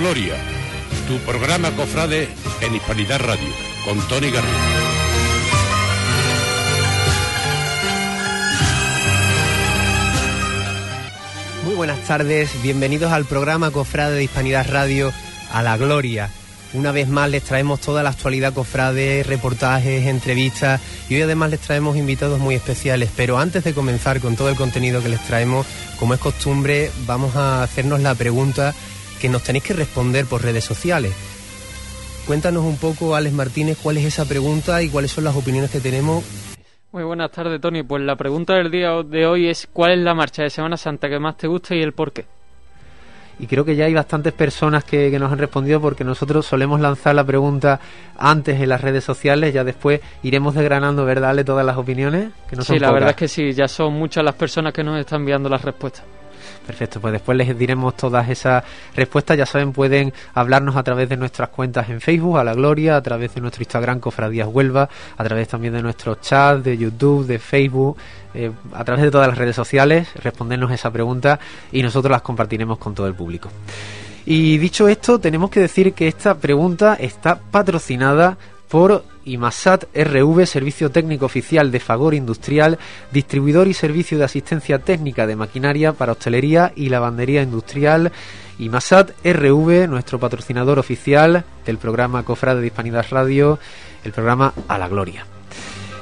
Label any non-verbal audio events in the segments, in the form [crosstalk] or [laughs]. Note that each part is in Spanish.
Gloria, tu programa Cofrade en Hispanidad Radio, con Tony Garrido. Muy buenas tardes, bienvenidos al programa Cofrade de Hispanidad Radio, a la Gloria. Una vez más les traemos toda la actualidad cofrade, reportajes, entrevistas y hoy además les traemos invitados muy especiales. Pero antes de comenzar con todo el contenido que les traemos, como es costumbre, vamos a hacernos la pregunta que nos tenéis que responder por redes sociales. Cuéntanos un poco, Alex Martínez, cuál es esa pregunta y cuáles son las opiniones que tenemos. Muy buenas tardes, Tony. Pues la pregunta del día de hoy es ¿cuál es la marcha de Semana Santa que más te gusta y el por qué? y creo que ya hay bastantes personas que, nos han respondido porque nosotros solemos lanzar la pregunta antes en las redes sociales, ya después iremos desgranando, ¿verdad? todas las opiniones. Que no sí, la verdad es que sí, ya son muchas las personas que nos están enviando las respuestas. Perfecto, pues después les diremos todas esas respuestas. Ya saben, pueden hablarnos a través de nuestras cuentas en Facebook, a la Gloria, a través de nuestro Instagram, Cofradías Huelva, a través también de nuestros chats, de YouTube, de Facebook, eh, a través de todas las redes sociales, respondernos esa pregunta y nosotros las compartiremos con todo el público. Y dicho esto, tenemos que decir que esta pregunta está patrocinada por IMASAT RV, Servicio Técnico Oficial de Fagor Industrial, distribuidor y servicio de asistencia técnica de maquinaria para hostelería y lavandería industrial. IMASAT RV, nuestro patrocinador oficial del programa Cofrade de Hispanidad Radio, el programa A la Gloria.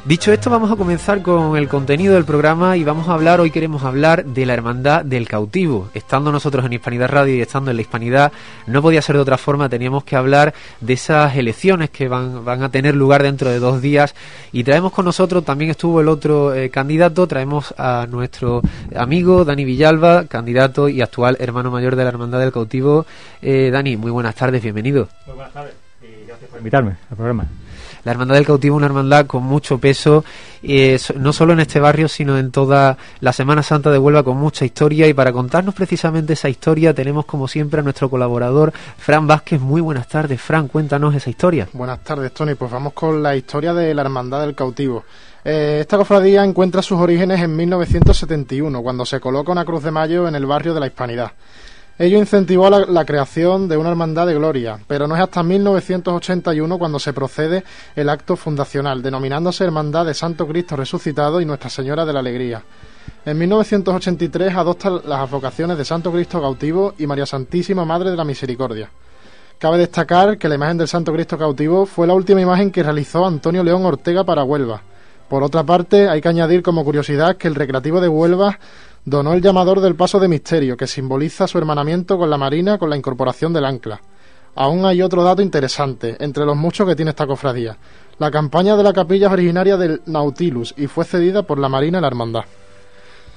Dicho esto, vamos a comenzar con el contenido del programa y vamos a hablar, hoy queremos hablar de la Hermandad del Cautivo. Estando nosotros en Hispanidad Radio y estando en la Hispanidad, no podía ser de otra forma, teníamos que hablar de esas elecciones que van, van a tener lugar dentro de dos días y traemos con nosotros, también estuvo el otro eh, candidato, traemos a nuestro amigo Dani Villalba, candidato y actual hermano mayor de la Hermandad del Cautivo. Eh, Dani, muy buenas tardes, bienvenido. Muy buenas tardes y gracias por invitarme al programa. La Hermandad del Cautivo es una hermandad con mucho peso, eh, no solo en este barrio, sino en toda la Semana Santa de Huelva con mucha historia. Y para contarnos precisamente esa historia, tenemos como siempre a nuestro colaborador, Fran Vázquez. Muy buenas tardes, Fran, cuéntanos esa historia. Buenas tardes, Tony. Pues vamos con la historia de la Hermandad del Cautivo. Eh, esta cofradía encuentra sus orígenes en 1971, cuando se coloca una cruz de mayo en el barrio de la Hispanidad. Ello incentivó la, creación de una hermandad de gloria, pero no es hasta 1981 cuando se procede el acto fundacional, denominándose Hermandad de Santo Cristo Resucitado y Nuestra Señora de la Alegría. En 1983 adopta las advocaciones de Santo Cristo Cautivo y María Santísima Madre de la Misericordia. Cabe destacar que la imagen del Santo Cristo Cautivo fue la última imagen que realizó Antonio León Ortega para Huelva. Por otra parte, hay que añadir como curiosidad que el Recreativo de Huelva donó el llamador del paso de misterio, que simboliza su hermanamiento con la Marina con la incorporación del ancla. Aún hay otro dato interesante, entre los muchos que tiene esta cofradía. La campaña de la capilla es originaria del Nautilus y fue cedida por la Marina y la Hermandad.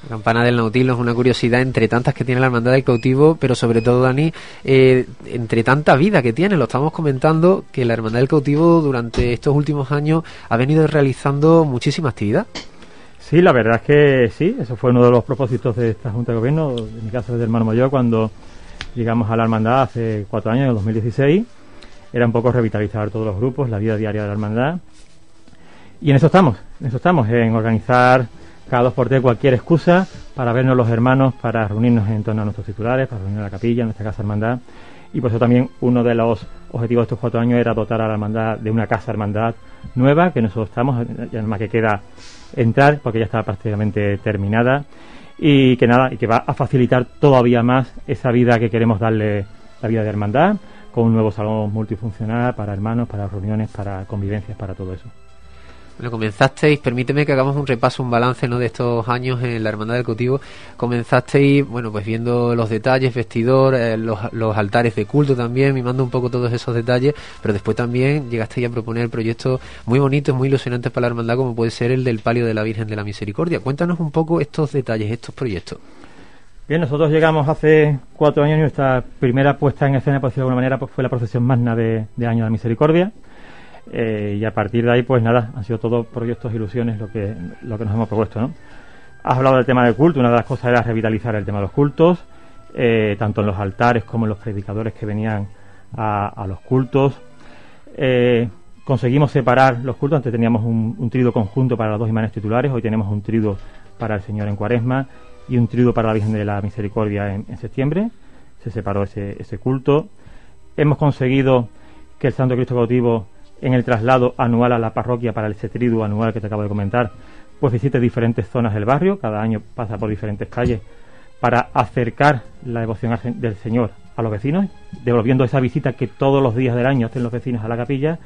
La campana del Nautilus es una curiosidad entre tantas que tiene la Hermandad del Cautivo, pero sobre todo, Dani, eh, entre tanta vida que tiene. Lo estamos comentando que la Hermandad del Cautivo durante estos últimos años ha venido realizando muchísima actividad. Sí, la verdad es que sí, eso fue uno de los propósitos de esta Junta de Gobierno, en mi caso de hermano mayor, cuando llegamos a la hermandad hace cuatro años, en el 2016. Era un poco revitalizar todos los grupos, la vida diaria de la hermandad. Y en eso estamos, en eso estamos, en organizar cada dos por tres cualquier excusa para vernos los hermanos, para reunirnos en torno a nuestros titulares, para reunir a la capilla, en nuestra casa hermandad. Y por eso también uno de los objetivos de estos cuatro años era dotar a la hermandad de una casa hermandad nueva, que nosotros estamos, y además que queda entrar porque ya está prácticamente terminada y que nada, y que va a facilitar todavía más esa vida que queremos darle la vida de hermandad con un nuevo salón multifuncional para hermanos, para reuniones, para convivencias, para todo eso. Bueno, comenzasteis, permíteme que hagamos un repaso, un balance ¿no? de estos años en la Hermandad del Cautivo. Comenzasteis, bueno, pues viendo los detalles, vestidor, eh, los, altares de culto también, mimando un poco todos esos detalles, pero después también llegasteis a proponer proyectos muy bonitos, muy ilusionantes para la Hermandad, como puede ser el del Palio de la Virgen de la Misericordia. Cuéntanos un poco estos detalles, estos proyectos. Bien, nosotros llegamos hace cuatro años y nuestra primera puesta en escena, por decirlo de alguna manera, pues fue la procesión magna de, de Año de la Misericordia eh, y a partir de ahí, pues nada, han sido todos proyectos, ilusiones lo que, lo que nos hemos propuesto, ¿no? Has hablado del tema del culto, una de las cosas era revitalizar el tema de los cultos, eh, tanto en los altares como en los predicadores que venían a, los cultos. Eh, conseguimos separar los cultos, antes teníamos un, un trido conjunto para los dos imanes titulares, hoy tenemos un trido para el Señor en Cuaresma y un trido para la Virgen de la Misericordia en, en septiembre, se separó ese, ese culto. hemos conseguido que el Santo Cristo cautivo en el traslado anual a la parroquia para el cetridu anual que te acabo de comentar, pues visite diferentes zonas del barrio, cada año pasa por diferentes calles para acercar la devoción del Señor a los vecinos, devolviendo esa visita que todos los días del año hacen los vecinos a la capilla,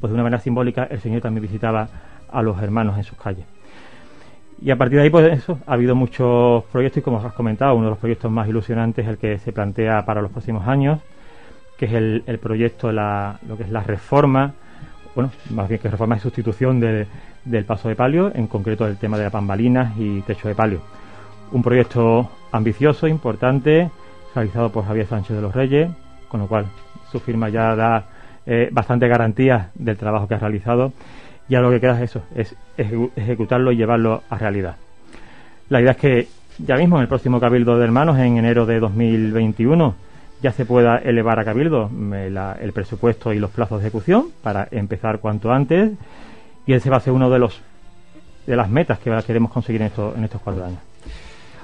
pues de una manera simbólica el Señor también visitaba a los hermanos en sus calles. Y a partir de ahí, pues eso, ha habido muchos proyectos y como os has comentado, uno de los proyectos más ilusionantes es el que se plantea para los próximos años, que es el, proyecto, la, lo que es la reforma, bueno, más bien que reforma y sustitución del paso de palio, en concreto el tema de las pambalinas y techo de palio. Un proyecto ambicioso, importante, realizado por Javier Sánchez de los Reyes, con lo cual su firma ya da eh, bastante garantía del trabajo que ha realizado ya lo que queda es eso, es ejecutarlo y llevarlo a realidad. La idea es que ya mismo en el próximo Cabildo de Hermanos, en enero de 2021, ya se pueda elevar a Cabildo eh, el presupuesto y los plazos de ejecución para empezar cuanto antes y ese va a ser uno de los de las metas que queremos conseguir en, en estos cuatro años.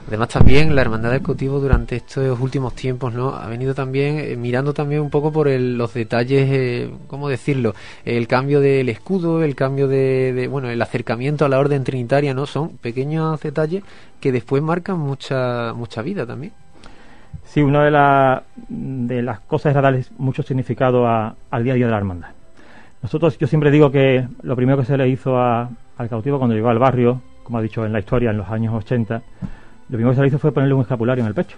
Además también la Hermandad del Cautivo durante estos últimos tiempos no ha venido también eh, mirando también un poco por los detalles, eh, ¿cómo decirlo? El cambio del escudo, el cambio de, bueno, el acercamiento a la orden trinitaria, ¿no? Son pequeños detalles que después marcan mucha mucha vida también. Sí, una de, las cosas es darle mucho significado al día a día de la hermandad. Nosotros, yo siempre digo que lo primero que se le hizo al cautivo cuando llegó al barrio, como ha dicho en la historia, en los años 80, lo primero que se le hizo fue ponerle un escapulario en el pecho.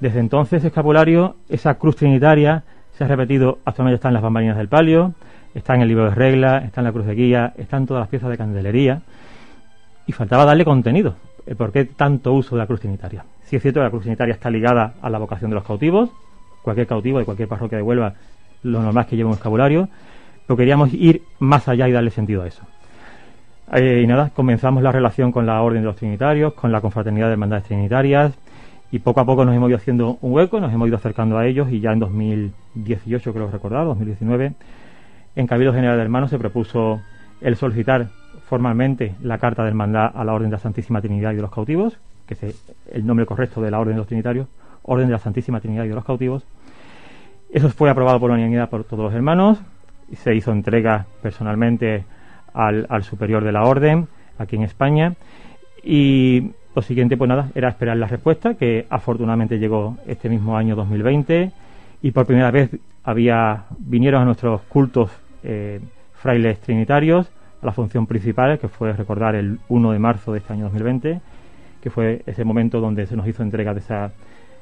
Desde entonces, ese escapulario, esa cruz trinitaria, se ha repetido, actualmente está en las bambalinas del palio, está en el libro de reglas, está en la cruz de guía, está en todas las piezas de candelería, y faltaba darle contenido. ¿Por qué tanto uso de la cruz trinitaria? Si es cierto que la cruz trinitaria está ligada a la vocación de los cautivos, cualquier cautivo de cualquier parroquia de Huelva, lo normal es que lleve un escapulario, pero queríamos ir más allá y darle sentido a eso. Eh, y nada, comenzamos la relación con la Orden de los Trinitarios, con la Confraternidad de Hermandades Trinitarias, y poco a poco nos hemos ido haciendo un hueco, nos hemos ido acercando a ellos, y ya en 2018, creo recordar, 2019, en Cabildo General de Hermanos se propuso el solicitar formalmente la carta de hermandad a la Orden de la Santísima Trinidad y de los Cautivos, que es el nombre correcto de la Orden de los Trinitarios, Orden de la Santísima Trinidad y de los Cautivos. Eso fue aprobado por unanimidad por todos los hermanos, y se hizo entrega personalmente al, superior de la orden aquí en España y lo siguiente pues nada era esperar la respuesta que afortunadamente llegó este mismo año 2020 y por primera vez había vinieron a nuestros cultos eh, frailes trinitarios a la función principal que fue recordar el 1 de marzo de este año 2020 que fue ese momento donde se nos hizo entrega de esa,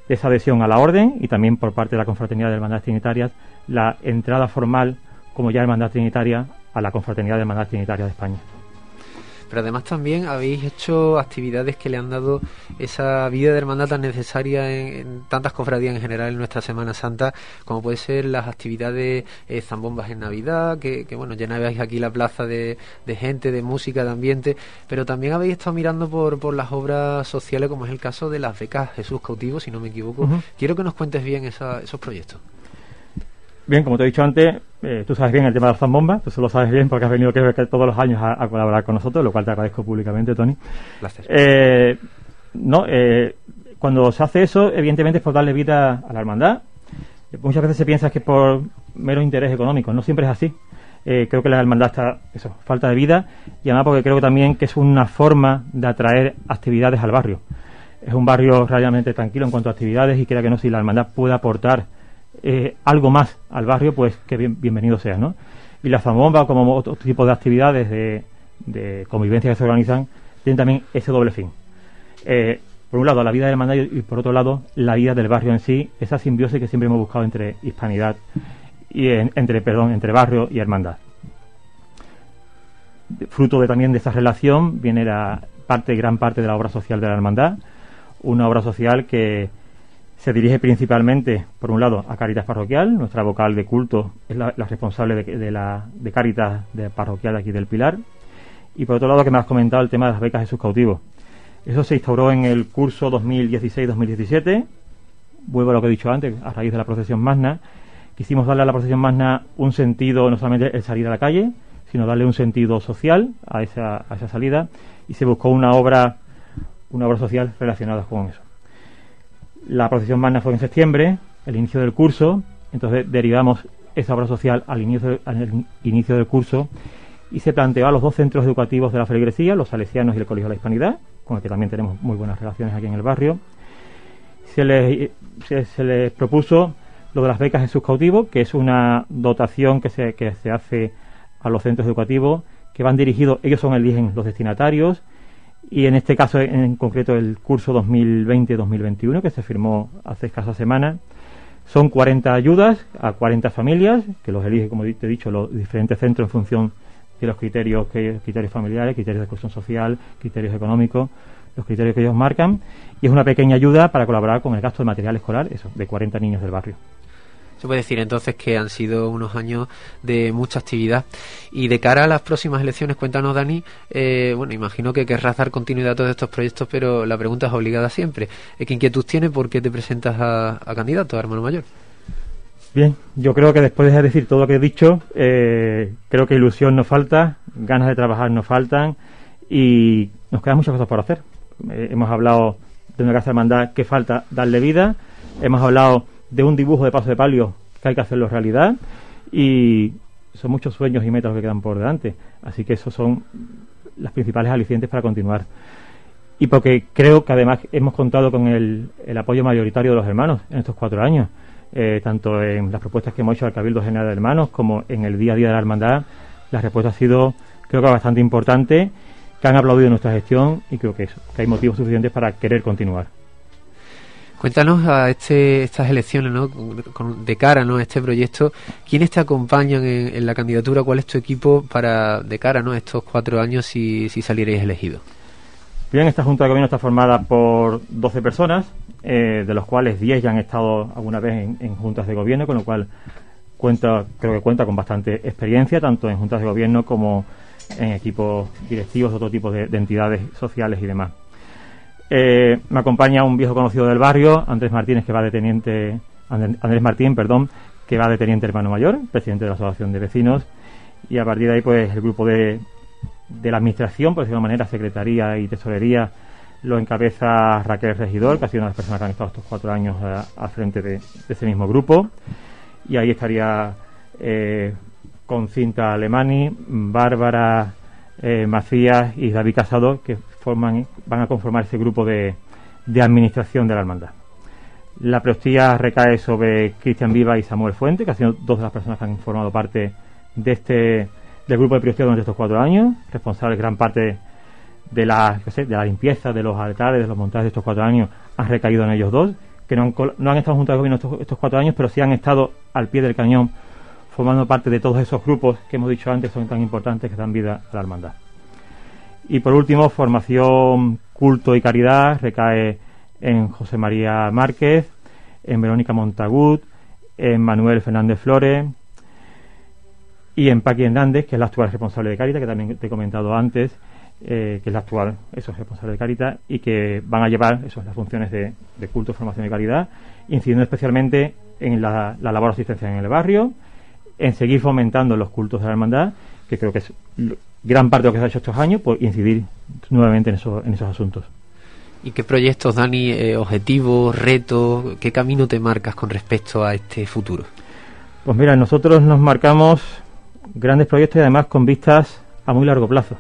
esa adhesión a la orden y también por parte de la confraternidad de hermandades trinitarias la entrada formal como ya hermandad trinitaria a la Confraternidad de Hermandad Trinitaria de España. Pero además también habéis hecho actividades que le han dado esa vida de hermandad tan necesaria en, tantas cofradías en general en nuestra Semana Santa, como puede ser las actividades eh, zambombas en Navidad, que, bueno, llenabais aquí la plaza de, gente, de música, de ambiente, pero también habéis estado mirando por, por las obras sociales, como es el caso de las becas Jesús Cautivo, si no me equivoco. Quiero que nos cuentes bien esos proyectos. Bien, como te he dicho antes, eh, tú sabes bien el tema de las zambombas, tú lo sabes bien porque has venido que, todos los años a, colaborar con nosotros, lo cual te agradezco públicamente, Tony. Gracias. Eh, no, eh, cuando se hace eso, evidentemente es por darle vida a la hermandad. Muchas veces se piensa que es por mero interés económico, no siempre es así. creo que la hermandad está, eso, falta de vida y además porque creo también que es una forma de atraer actividades al barrio. Es un barrio realmente tranquilo en cuanto a actividades y creo que no, si la hermandad puede aportar eh, algo más al barrio, pues que bienvenido sea, ¿no? Y la Zambomba, como otro tipo de actividades de, convivencia que se organizan, tienen también ese doble fin. Eh, por un lado, la vida del hermandad y por otro lado, la vida del barrio en sí, esa simbiosis que siempre hemos buscado entre hispanidad y entre, perdón, entre barrio y hermandad. Fruto de, también de esa relación viene la parte, gran parte de la obra social de la hermandad, una obra social que se dirige principalmente, por un lado, a Caritas Parroquial, nuestra vocal de culto es la, responsable de, de Caritas Parroquial aquí del Pilar, y por otro lado, que me has comentado el tema de las becas de sus cautivos. Eso se instauró en el curso 2016-2017, vuelvo a lo que he dicho antes, a raíz de la procesión magna, quisimos darle a la procesión magna un sentido, no solamente el salir a la calle, sino darle un sentido social a esa, a esa salida, y se buscó una obra, una obra social relacionada con eso. La procesión magna fue en septiembre, el inicio del curso, Entonces derivamos esa obra social al inicio, al inicio del curso y se planteó a los dos centros educativos de la feligresía, los salesianos y el Colegio de la Hispanidad, con el que también tenemos muy buenas relaciones aquí en el barrio. Se les, se, les propuso lo de las becas en sus cautivos, que es una dotación que se, que se hace a los centros educativos, que van dirigidos, ellos son eligen los destinatarios, y en este caso en concreto el curso 2020-2021, que se firmó hace escasas semanas, son 40 ayudas a 40 familias, que los elige, como te he dicho, los diferentes centros en función de los criterios, que, criterios familiares, criterios de exclusión social, criterios económicos, los criterios que ellos marcan, y es una pequeña ayuda para colaborar con el gasto de material escolar, eso, de 40 niños del barrio. Se puede decir entonces que han sido unos años de mucha actividad. Y de cara a las próximas elecciones, cuéntanos, Dani, eh, bueno, imagino que querrás dar continuidad a todos estos proyectos, pero la pregunta es obligada siempre. ¿Qué inquietud tienes? ¿Por qué te presentas a, candidato, a hermano mayor? Bien, yo creo que después de decir todo lo que he dicho, eh, creo que ilusión nos falta, ganas de trabajar nos faltan y nos quedan muchas cosas por hacer. Eh, hemos hablado de una casa de hermandad que falta darle vida, hemos hablado de un dibujo de paso de palio que hay que hacerlo realidad y son muchos sueños y metas que quedan por delante. Así que esos son las principales alicientes para continuar. Y porque creo que además hemos contado con el, apoyo mayoritario de los hermanos en estos cuatro años, eh, tanto en las propuestas que hemos hecho al Cabildo General de Hermanos como en el día a día de la hermandad. La respuesta ha sido, creo que bastante importante, que han aplaudido nuestra gestión y creo que, eso, que hay motivos suficientes para querer continuar. Cuéntanos a este, estas elecciones, ¿no? de cara ¿no? a este proyecto, ¿quiénes te acompañan en, la candidatura? ¿Cuál es tu equipo para de cara ¿no? a estos cuatro años si, si salierais elegidos? Bien, esta Junta de Gobierno está formada por 12 personas, eh, de los cuales 10 ya han estado alguna vez en, juntas de gobierno, con lo cual cuenta, creo que cuenta con bastante experiencia, tanto en juntas de gobierno como en equipos directivos, otro tipo de entidades sociales y demás. Eh, me acompaña un viejo conocido del barrio, Andrés Martínez, que va de teniente, Andrés Martín, perdón, que va de teniente hermano mayor, presidente de la Asociación de Vecinos, y a partir de ahí, pues el grupo de, de la administración, por decirlo de manera, secretaría y tesorería, lo encabeza Raquel Regidor, que ha sido una de las personas que han estado estos cuatro años al frente de, ese mismo grupo, y ahí estaría eh, con Cinta Alemani, Bárbara eh, Macías y David Casado, que forman, van a conformar ese grupo de, de administración de la hermandad. La preostía recae sobre Cristian Viva y Samuel Fuente, que han sido dos de las personas que han formado parte de este del grupo de preostía durante estos cuatro años, responsables gran parte de la, de la limpieza de los altares, de los montajes de estos cuatro años, han recaído en ellos dos, que no han, no han estado juntos al gobierno estos, estos, cuatro años, pero sí han estado al pie del cañón formando parte de todos esos grupos que hemos dicho antes son tan importantes que dan vida a la hermandad. Y por último, formación, culto y caridad recae en José María Márquez, en Verónica Montagut, en Manuel Fernández Flores y en Paqui Hernández, que es la actual responsable de Caritas, que también te he comentado antes, eh, que es la actual eso, responsable de Caritas, y que van a llevar eso, las funciones de, culto, formación y caridad, incidiendo especialmente en la, la labor asistencial en el barrio, en seguir fomentando los cultos de la hermandad, que creo que es gran parte de lo que se ha hecho estos años, pues incidir nuevamente en, en esos asuntos. ¿Y qué proyectos, Dani, eh, objetivos, retos, qué camino te marcas con respecto a este futuro? Pues mira, nosotros nos marcamos grandes proyectos y además con vistas a muy largo plazo.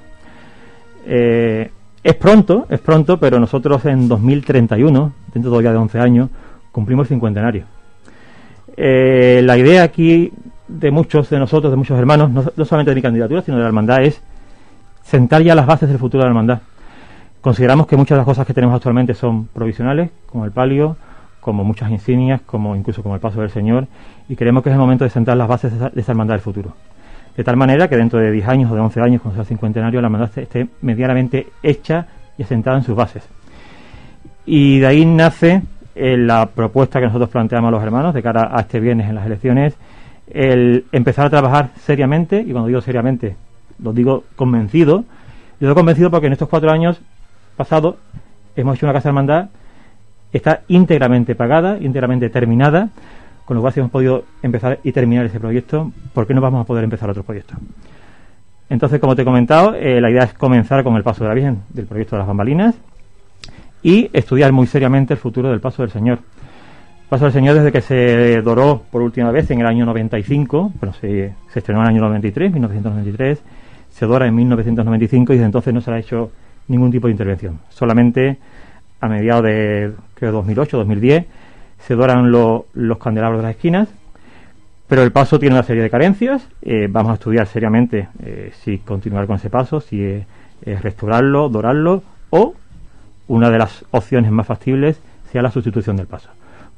Eh, es pronto, es pronto, pero nosotros en 2031, dentro de 11 años, cumplimos el cincuentenario. Eh, la idea aquí de muchos de nosotros, de muchos hermanos, no, solamente de mi candidatura, sino de la hermandad, es sentar ya las bases del futuro de la hermandad. Consideramos que muchas de las cosas que tenemos actualmente son provisionales, como el palio, como muchas insignias, como incluso como el paso del Señor, y creemos que es el momento de sentar las bases de esa, hermandad del futuro. De tal manera que dentro de 10 años o de 11 años, cuando sea el cincuentenario, la hermandad esté medianamente hecha y asentada en sus bases. Y de ahí nace eh, la propuesta que nosotros planteamos a los hermanos de cara a este viernes en las elecciones, el empezar a trabajar seriamente, y cuando digo seriamente, lo digo convencido, yo digo convencido porque en estos cuatro años pasados hemos hecho una casa hermandad, está íntegramente pagada, íntegramente terminada, con lo cual si hemos podido empezar y terminar ese proyecto, ¿por qué no vamos a poder empezar otro proyecto? Entonces, como te he comentado, eh, la idea es comenzar con el paso de la Virgen del proyecto de las bambalinas y estudiar muy seriamente el futuro del paso del Señor. Paso del Señor desde que se doró por última vez en el año 95, bueno, se, estrenó en el año 93, 1993, se dora en 1995 y desde entonces no se ha hecho ningún tipo de intervención. Solamente a mediados de creo 2008, 2010 se doran los candelabros de las esquinas, pero el paso tiene una serie de carencias. Eh, vamos a estudiar seriamente eh, si continuar con ese paso, si es, restaurarlo, dorarlo o una de las opciones más factibles sea la sustitución del paso.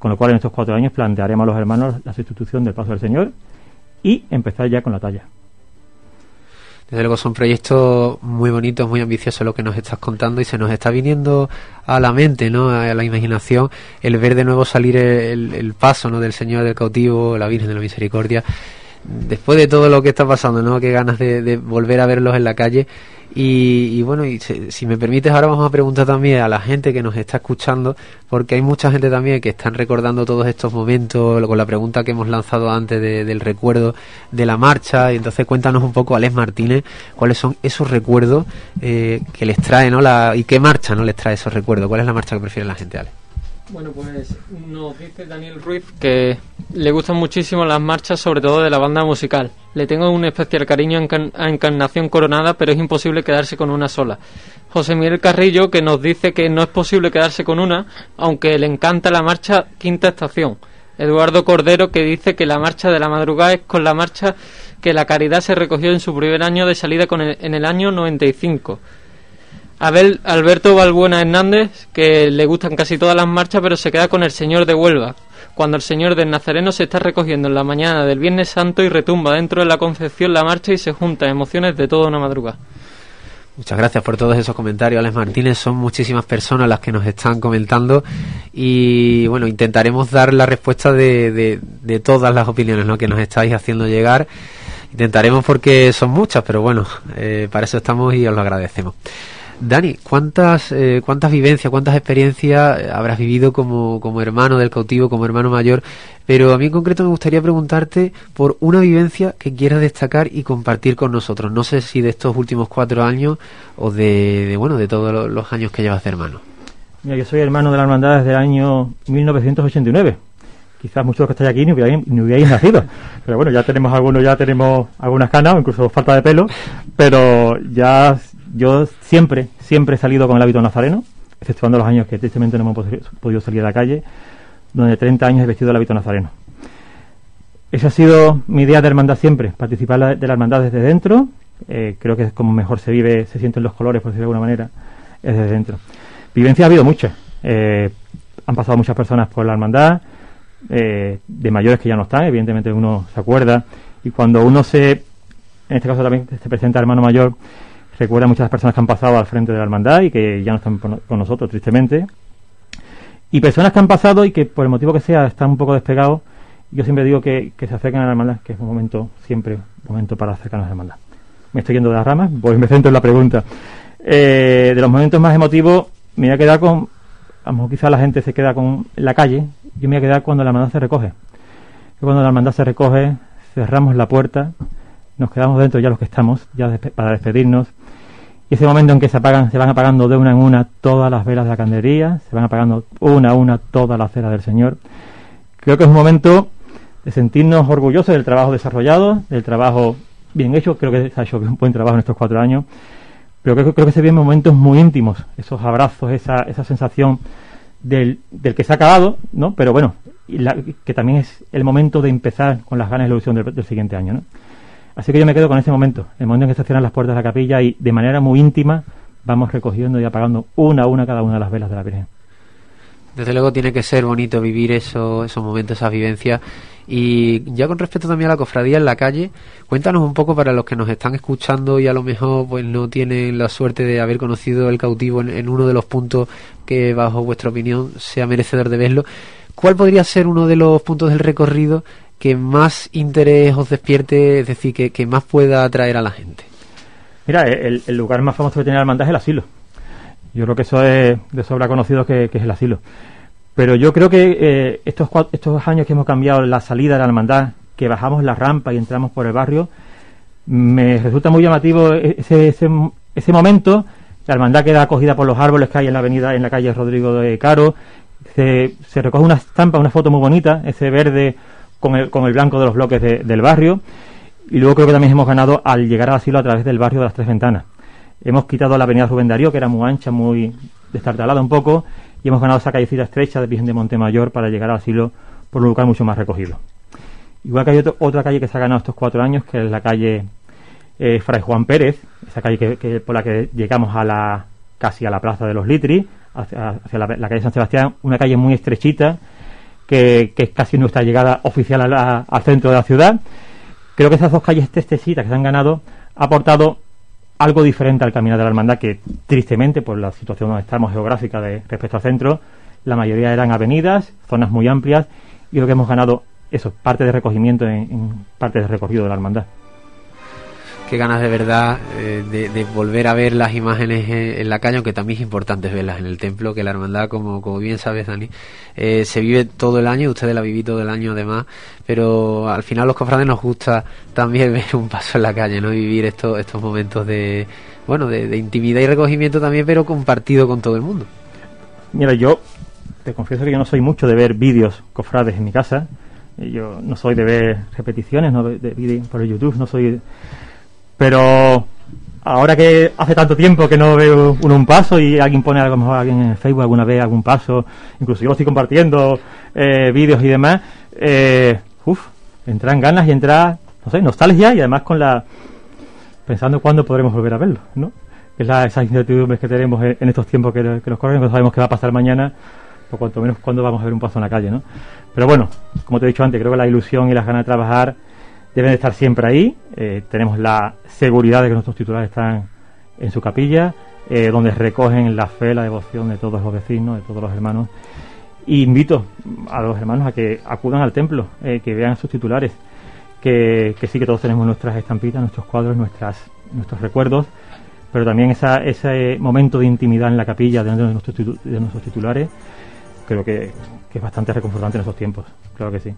Con lo cual en estos cuatro años plantearemos a los hermanos la sustitución del paso del Señor y empezar ya con la talla. Desde luego son proyectos muy bonitos, muy ambiciosos lo que nos estás contando y se nos está viniendo a la mente, ¿no? A la imaginación el ver de nuevo salir el, paso, ¿no? Del Señor del cautivo, la Virgen de la Misericordia. Después de todo lo que está pasando, ¿no? Qué ganas de volver a verlos en la calle y, bueno, y si, me permites, ahora vamos a preguntar también a la gente que nos está escuchando, porque hay mucha gente también que están recordando todos estos momentos con la pregunta que hemos lanzado antes del recuerdo de la marcha. Y entonces cuéntanos un poco, Alex Martínez, cuáles son esos recuerdos eh, que les trae, ¿no? La, y qué marcha no les trae esos recuerdos. ¿Cuál es la marcha que prefiere la gente, Alex? Bueno, pues nos dice Daniel Ruiz que le gustan muchísimo las marchas, sobre todo de la banda musical. Le tengo un especial cariño a Encarnación Coronada, pero es imposible quedarse con una sola. José Miguel Carrillo que nos dice que no es posible quedarse con una, aunque le encanta la marcha Quinta Estación. Eduardo Cordero que dice que la marcha de la madrugada es con la marcha que la caridad se recogió en su primer año de salida con en el año 95. Abel Alberto Balbuena Hernández, que le gustan casi todas las marchas, pero se queda con el Señor de Huelva, cuando el Señor del Nazareno se está recogiendo en la mañana del Viernes Santo y retumba dentro de la Concepción la marcha y se junta emociones de toda una madrugada. Muchas gracias por todos esos comentarios, Alex Martínez. Son muchísimas personas las que nos están comentando y bueno, intentaremos dar la respuesta de, de, todas las opiniones ¿no? que nos estáis haciendo llegar. Intentaremos porque son muchas, pero bueno, eh, para eso estamos y os lo agradecemos. Dani, ¿cuántas, eh, cuántas vivencias, cuántas experiencias habrás vivido como, como hermano del cautivo, como hermano mayor? Pero a mí en concreto me gustaría preguntarte por una vivencia que quieras destacar y compartir con nosotros. No sé si de estos últimos cuatro años o de, bueno, de todos los años que llevas de hermano. Mira, yo soy hermano de la hermandad desde el año 1989 quizás muchos que estáis aquí ni hubierais nacido. Pero bueno, ya tenemos algunos, ya tenemos algunas canas, incluso falta de pelo, pero ya yo siempre, siempre he salido con el hábito nazareno, exceptuando los años que tristemente no hemos podido salir a la calle, donde 30 años he vestido el hábito nazareno. Esa ha sido mi idea de hermandad siempre, participar de la hermandad desde dentro. Eh, creo que es como mejor se vive, se sienten los colores, por decirlo de alguna manera, es desde dentro. Vivencias ha habido muchas. Eh, han pasado muchas personas por la hermandad, eh, de mayores que ya no están, evidentemente uno se acuerda. Y cuando uno se, en este caso también se presenta hermano mayor, recuerda a muchas personas que han pasado al frente de la hermandad y que ya no están con nosotros, tristemente. Y personas que han pasado y que por el motivo que sea están un poco despegados. Yo siempre digo que, se acerquen a la hermandad, que es un momento, siempre un momento para acercarnos a la hermandad. Me estoy yendo de las ramas, pues me centro en la pregunta. Eh, de los momentos más emotivos, me voy a quedar con, a lo mejor quizás la gente se queda con la calle, yo me voy a quedar cuando la hermandad se recoge. Cuando la hermandad se recoge, cerramos la puerta, nos quedamos dentro ya los que estamos, ya para despedirnos, y ese momento en que se apagan, se van apagando de una en una todas las velas de la candelería, se van apagando una a una todas las velas del Señor. Creo que es un momento de sentirnos orgullosos del trabajo desarrollado, del trabajo bien hecho. Creo que se ha hecho un buen trabajo en estos cuatro años. Pero creo, creo que se vienen momentos muy íntimos, esos abrazos, esa, esa sensación del, del que se ha acabado, ¿no? Pero bueno, que también es el momento de empezar con las ganas de la ilusión del, del siguiente año, ¿no? Así que yo me quedo con ese momento, el momento en que se cierran las puertas de la capilla y de manera muy íntima vamos recogiendo y apagando una a una cada una de las velas de la Virgen. Desde luego tiene que ser bonito vivir eso, esos momentos, esas vivencias. Y ya con respecto también a la cofradía en la calle, cuéntanos un poco para los que nos están escuchando y a lo mejor pues no tienen la suerte de haber conocido el cautivo en uno de los puntos que bajo vuestra opinión sea merecedor de verlo. ¿Cuál podría ser uno de los puntos del recorrido que más interés os despierte, es decir, que, más pueda atraer a la gente? Mira, el, lugar más famoso que tiene la hermandad es el asilo. Yo creo que eso es de sobra conocido que, es el asilo. Pero yo creo que eh, estos, estos años que hemos cambiado la salida de la hermandad, que bajamos la rampa y entramos por el barrio, me resulta muy llamativo ese, ese, ese momento. La hermandad queda acogida por los árboles que hay en la avenida, en la calle Rodrigo de Caro, se, se recoge una estampa, una foto muy bonita, ese verde con el, con el blanco de los bloques de- del barrio. Y luego creo que también hemos ganado al llegar al asilo a través del barrio de las Tres Ventanas. Hemos quitado la avenida Rubén que era muy ancha, muy destartalada un poco, y hemos ganado esa callecita estrecha de Virgen de Montemayor para llegar al asilo por un lugar mucho más recogido. Igual que hay otro- otra calle que se ha ganado estos cuatro años, que es la calle eh, Fray Juan Pérez, esa calle que, por la que llegamos a la casi a la plaza de los Litri, hacia, hacia la, la calle San Sebastián, una calle muy estrechita, que, es casi nuestra llegada oficial a la- al centro de la ciudad. Creo que esas dos calles estrechecitas que se han ganado ha aportado algo diferente al caminar de la hermandad, que tristemente, por la situación donde estamos geográfica de, respecto al centro, la mayoría eran avenidas, zonas muy amplias, y creo que hemos ganado eso, parte de recogimiento en, en parte de recorrido de la hermandad. Qué ganas de verdad eh, de, volver a ver las imágenes en, la calle, aunque también es importante verlas en el templo, que la hermandad, como, como bien sabes, Dani, eh, se vive todo el año, ustedes la viví todo el año además, pero al final los cofrades nos gusta también [laughs] ver un paso en la calle, ¿no? Vivir estos, estos momentos de, bueno, de, de intimidad y recogimiento también, pero compartido con todo el mundo. Mira, yo te confieso que yo no soy mucho de ver vídeos cofrades en mi casa. Yo no soy de ver repeticiones, no de, de vídeos por YouTube, no soy. Pero ahora que hace tanto tiempo que no veo uno un paso y alguien pone a lo mejor alguien en Facebook alguna vez algún paso, incluso yo estoy compartiendo eh, vídeos y demás, eh, uff, entran ganas y entra, no sé, nostalgia y además con la pensando cuándo podremos volver a verlo, ¿no? Es la, esas incertidumbres que tenemos en, estos tiempos que, que nos corren, no sabemos qué va a pasar mañana, o cuanto menos cuándo vamos a ver un paso en la calle, ¿no? Pero bueno, como te he dicho antes, creo que la ilusión y las ganas de trabajar deben de estar siempre ahí. Eh, tenemos la seguridad de que nuestros titulares están en su capilla, eh, donde recogen la fe, la devoción de todos los vecinos, de todos los hermanos. Y invito a los hermanos a que acudan al templo, eh, que vean sus titulares, que, sí que todos tenemos nuestras estampitas, nuestros cuadros, nuestras, nuestros recuerdos, pero también esa, ese momento de intimidad en la capilla delante de nuestros, de nuestros titulares, creo que, que es bastante reconfortante en estos tiempos, claro que sí.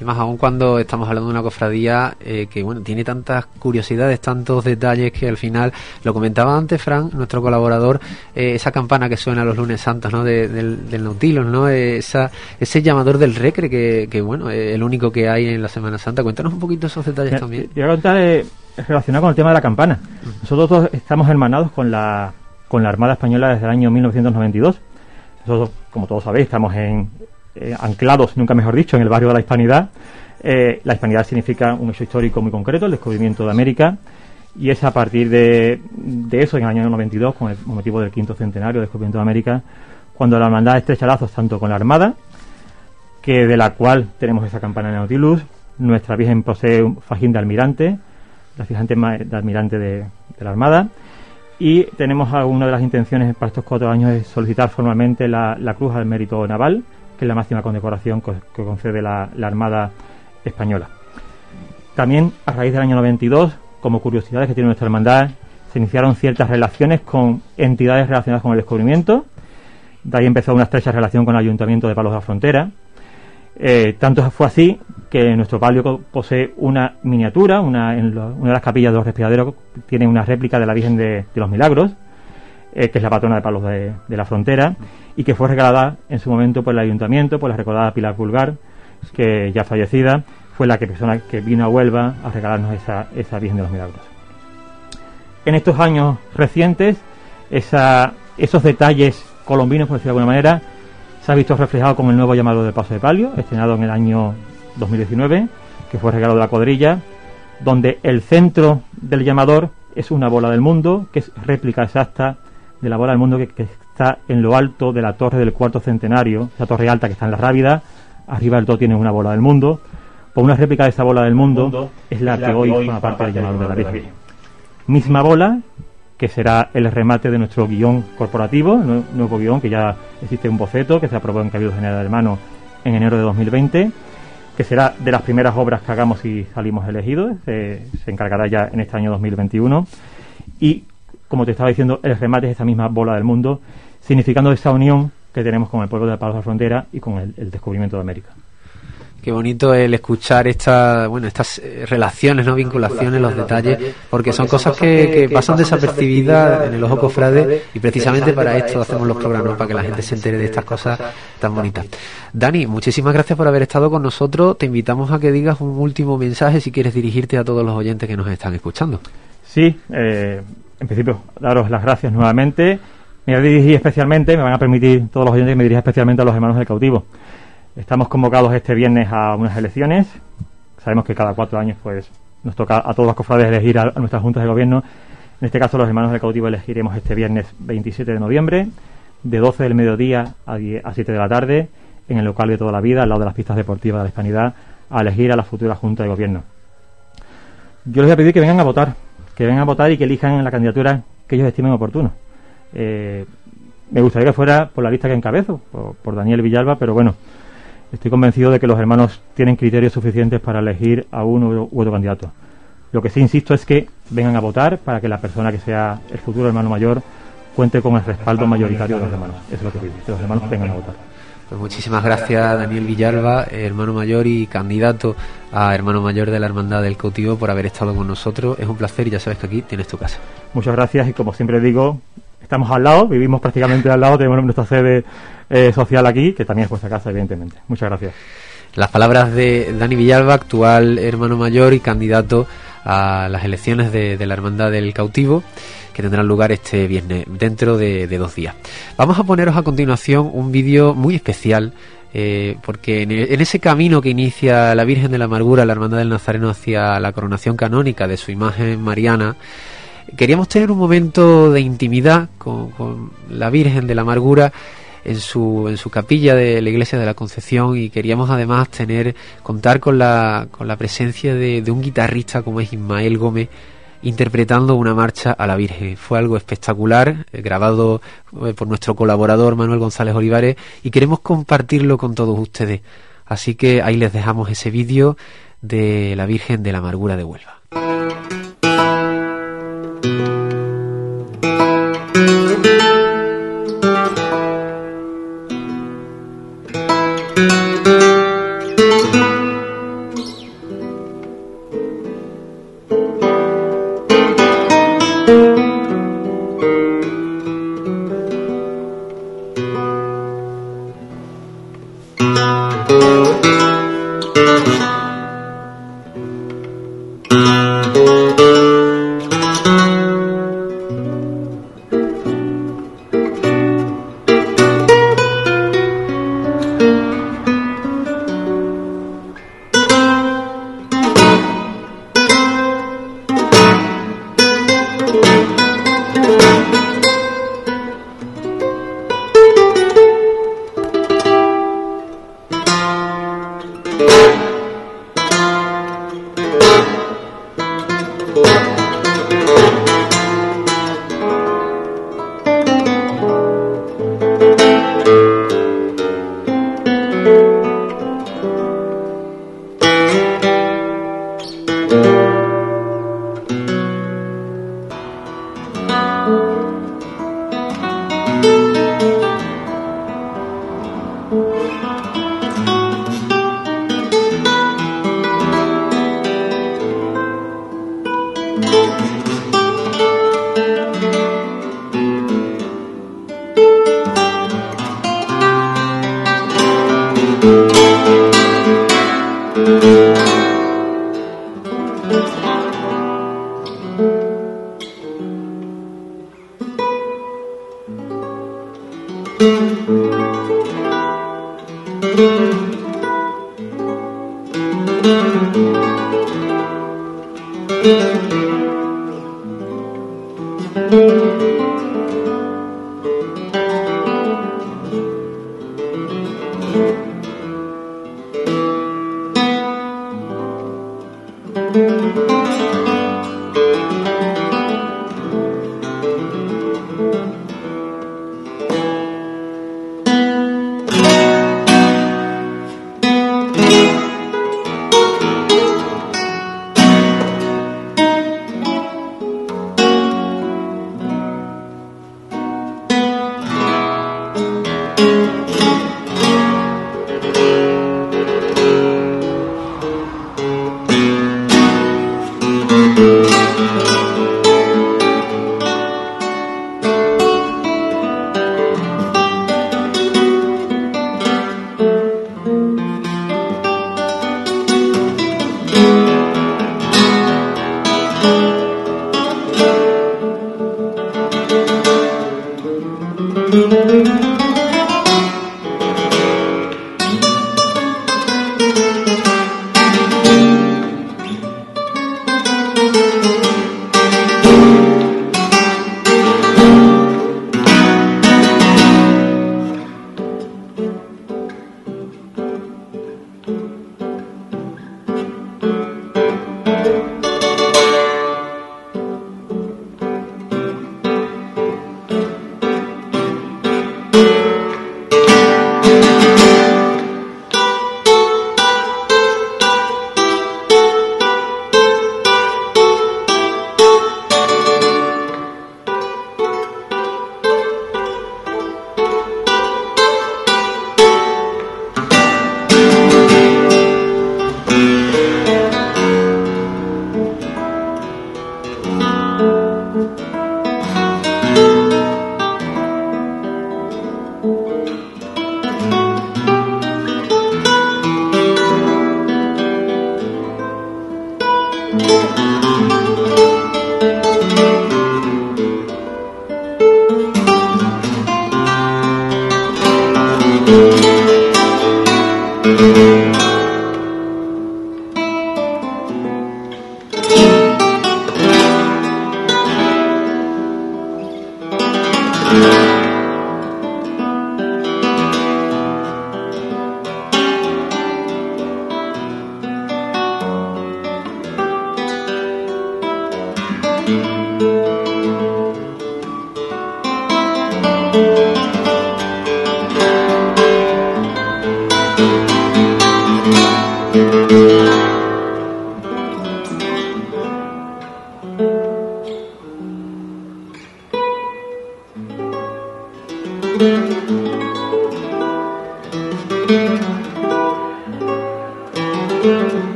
Y más aún cuando estamos hablando de una cofradía eh, que bueno tiene tantas curiosidades, tantos detalles que al final, lo comentaba antes Fran, nuestro colaborador, eh, esa campana que suena los lunes santos ¿no? De- del, del Nautilus, ¿no? Esa, ese llamador del recre que, que bueno, eh, el único que hay en la Semana Santa. Cuéntanos un poquito esos detalles Mira, también. A contar eh, relacionado con el tema de la campana. Nosotros todos estamos hermanados con la, con la Armada Española desde el año 1992. Nosotros, como todos sabéis, estamos en, eh, anclados, nunca mejor dicho, en el barrio de la Hispanidad. Eh, la Hispanidad significa un hecho histórico muy concreto, el descubrimiento de América. Y es a partir de, eso, en el año 92, con el motivo del quinto centenario del descubrimiento de América, cuando la hermandad estrecha lazos tanto con la Armada, que de la cual tenemos esa campana de Nautilus. Nuestra Virgen posee un fajín de almirante, la fijante de almirante de, de la Armada. Y tenemos a- una de las intenciones para estos cuatro años es solicitar formalmente la, la Cruz al Mérito Naval, que es la máxima condecoración co- que concede la, Armada Española. También, a raíz del año 92, como curiosidades que tiene nuestra hermandad, se iniciaron ciertas relaciones con entidades relacionadas con el descubrimiento. De ahí empezó una estrecha relación con el Ayuntamiento de Palos de la Frontera. Eh, tanto fue así que nuestro palio posee una miniatura, una, en lo- una de las capillas de los respiraderos tiene una réplica de la Virgen de los Milagros, eh, que es la patrona de Palos de, la Frontera, y que fue regalada en su momento por el Ayuntamiento, por la recordada Pilar Pulgar, que ya fallecida, fue la que persona que vino a Huelva a regalarnos esa, esa Virgen de los Milagros. En estos años recientes, esa, esos detalles colombinos, por decirlo de alguna manera, se ha visto reflejado con el nuevo llamado de Paso de Palio, estrenado en el año 2019, que fue regalo de la cuadrilla, donde el centro del llamador es una bola del mundo, que es réplica exacta de la bola del mundo que, que está en lo alto de la torre del cuarto centenario, esa torre alta que está en la Rábida, arriba del todo tiene una bola del mundo, pues una réplica de esa bola del mundo es la que hoy forma parte del llamador de la Virgen. Misma bola, que será el remate de nuestro guion corporativo, nue- nuevo guion que ya existe un boceto que se aprobó en Cabildo General de Hermano en enero de 2020, que será de las primeras obras que hagamos si salimos elegidos, se, se encargará ya en este año 2021. Y, como te estaba diciendo, el remate es esta misma bola del mundo, significando esa unión que tenemos con el pueblo de Palos de la Frontera y con el, el descubrimiento de América. Qué bonito el escuchar esta, bueno, estas eh, relaciones, no vinculaciones, los detalles, porque son cosas que, que pasan desapercibidas en el ojo cofrade y precisamente para esto hacemos los programas, para que la gente se entere de estas cosas tan bonitas. Dani, muchísimas gracias por haber estado con nosotros. Te invitamos a que digas un último mensaje si quieres dirigirte a todos los oyentes que nos están escuchando. Sí, eh, en principio, daros las gracias nuevamente. Me voy a dirigir especialmente, me van a permitir todos los oyentes que me dirija especialmente a los hermanos del cautivo. Estamos convocados este viernes a unas elecciones. Sabemos que cada cuatro años pues nos toca a todos los cofrades elegir a, nuestras juntas de gobierno. En este caso, los hermanos del cautivo elegiremos este viernes 27 de noviembre, de 12 del mediodía a, 7 de la tarde, en el local de toda la vida, al lado de las pistas deportivas de la Hispanidad, a elegir a la futura junta de gobierno. Yo les voy a pedir que vengan a votar, que vengan a votar y que elijan la candidatura que ellos estimen oportuno. Eh, me gustaría que fuera por la lista que encabezo, por Daniel Villalba, pero bueno, Estoy convencido de que los hermanos tienen criterios suficientes para elegir a uno u otro candidato. Lo que sí insisto es que vengan a votar para que la persona que sea el futuro hermano mayor cuente con el respaldo mayoritario de los hermanos. Eso es lo que pido, que los hermanos vengan a votar. Pues muchísimas gracias Daniel Villalba, hermano mayor y candidato a hermano mayor de la Hermandad del Cautivo por haber estado con nosotros. Es un placer y ya sabes que aquí tienes tu casa. Muchas gracias y como siempre digo, estamos al lado, vivimos prácticamente al lado, tenemos nuestra sede eh, social aquí, que también es vuestra casa, evidentemente. Muchas gracias. Las palabras de Dani Villalba, actual hermano mayor y candidato a las elecciones de, la Hermandad del Cautivo, que tendrán lugar este viernes, dentro de, dos días. Vamos a poneros a continuación un vídeo muy especial eh, porque en, en, ese camino que inicia la Virgen de la Amargura, la Hermandad del Nazareno, hacia la coronación canónica de su imagen mariana, queríamos tener un momento de intimidad con, la Virgen de la Amargura en su, en su capilla de la iglesia de la Concepción y queríamos además tener contar con la, con la presencia de, un guitarrista como es Ismael Gómez interpretando una marcha a la Virgen. Fue algo espectacular, eh, grabado eh, por nuestro colaborador Manuel González Olivares y queremos compartirlo con todos ustedes. Así que ahí les dejamos ese vídeo de la Virgen de la Amargura de Huelva.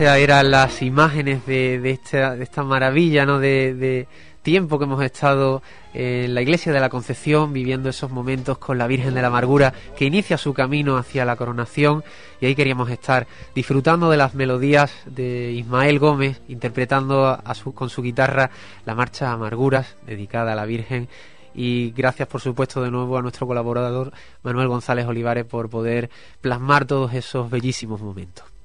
Esas eran las imágenes de, de, esta, de esta maravilla ¿no? de, tiempo que hemos estado en la iglesia de la Concepción viviendo esos momentos con la Virgen de la Amargura que inicia su camino hacia la coronación y ahí queríamos estar disfrutando de las melodías de Ismael Gómez interpretando a su, con su guitarra la marcha Amarguras dedicada a la Virgen y gracias por supuesto de nuevo a nuestro colaborador Manuel González Olivares por poder plasmar todos esos bellísimos momentos.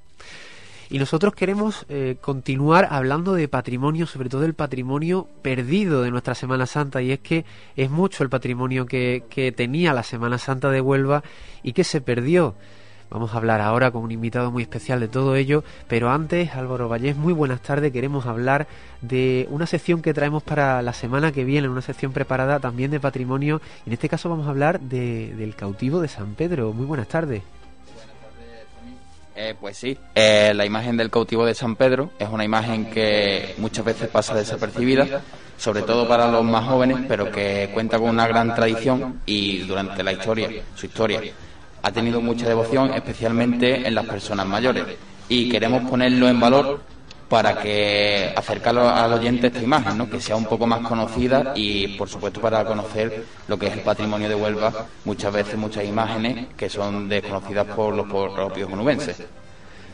Y nosotros queremos eh, continuar hablando de patrimonio, sobre todo el patrimonio perdido de nuestra Semana Santa. Y es que es mucho el patrimonio que, tenía la Semana Santa de Huelva y que se perdió. Vamos a hablar ahora con un invitado muy especial de todo ello, pero antes, Álvaro Vallés, muy buenas tardes. Queremos hablar de una sección que traemos para la semana que viene, una sección preparada también de patrimonio. En este caso vamos a hablar de, del cautivo de San Pedro. Muy buenas tardes. Eh, pues sí, eh, la imagen del cautivo de San Pedro es una imagen que muchas veces pasa desapercibida, sobre todo para los más jóvenes, pero que cuenta con una gran tradición y durante la historia, su historia, ha tenido mucha devoción, especialmente en las personas mayores. Y queremos ponerlo en valor para que acercarlo al oyente esta imagen, ¿no? que sea un poco más conocida y, por supuesto, para conocer lo que es el patrimonio de Huelva, muchas veces muchas imágenes que son desconocidas por los propios onubenses.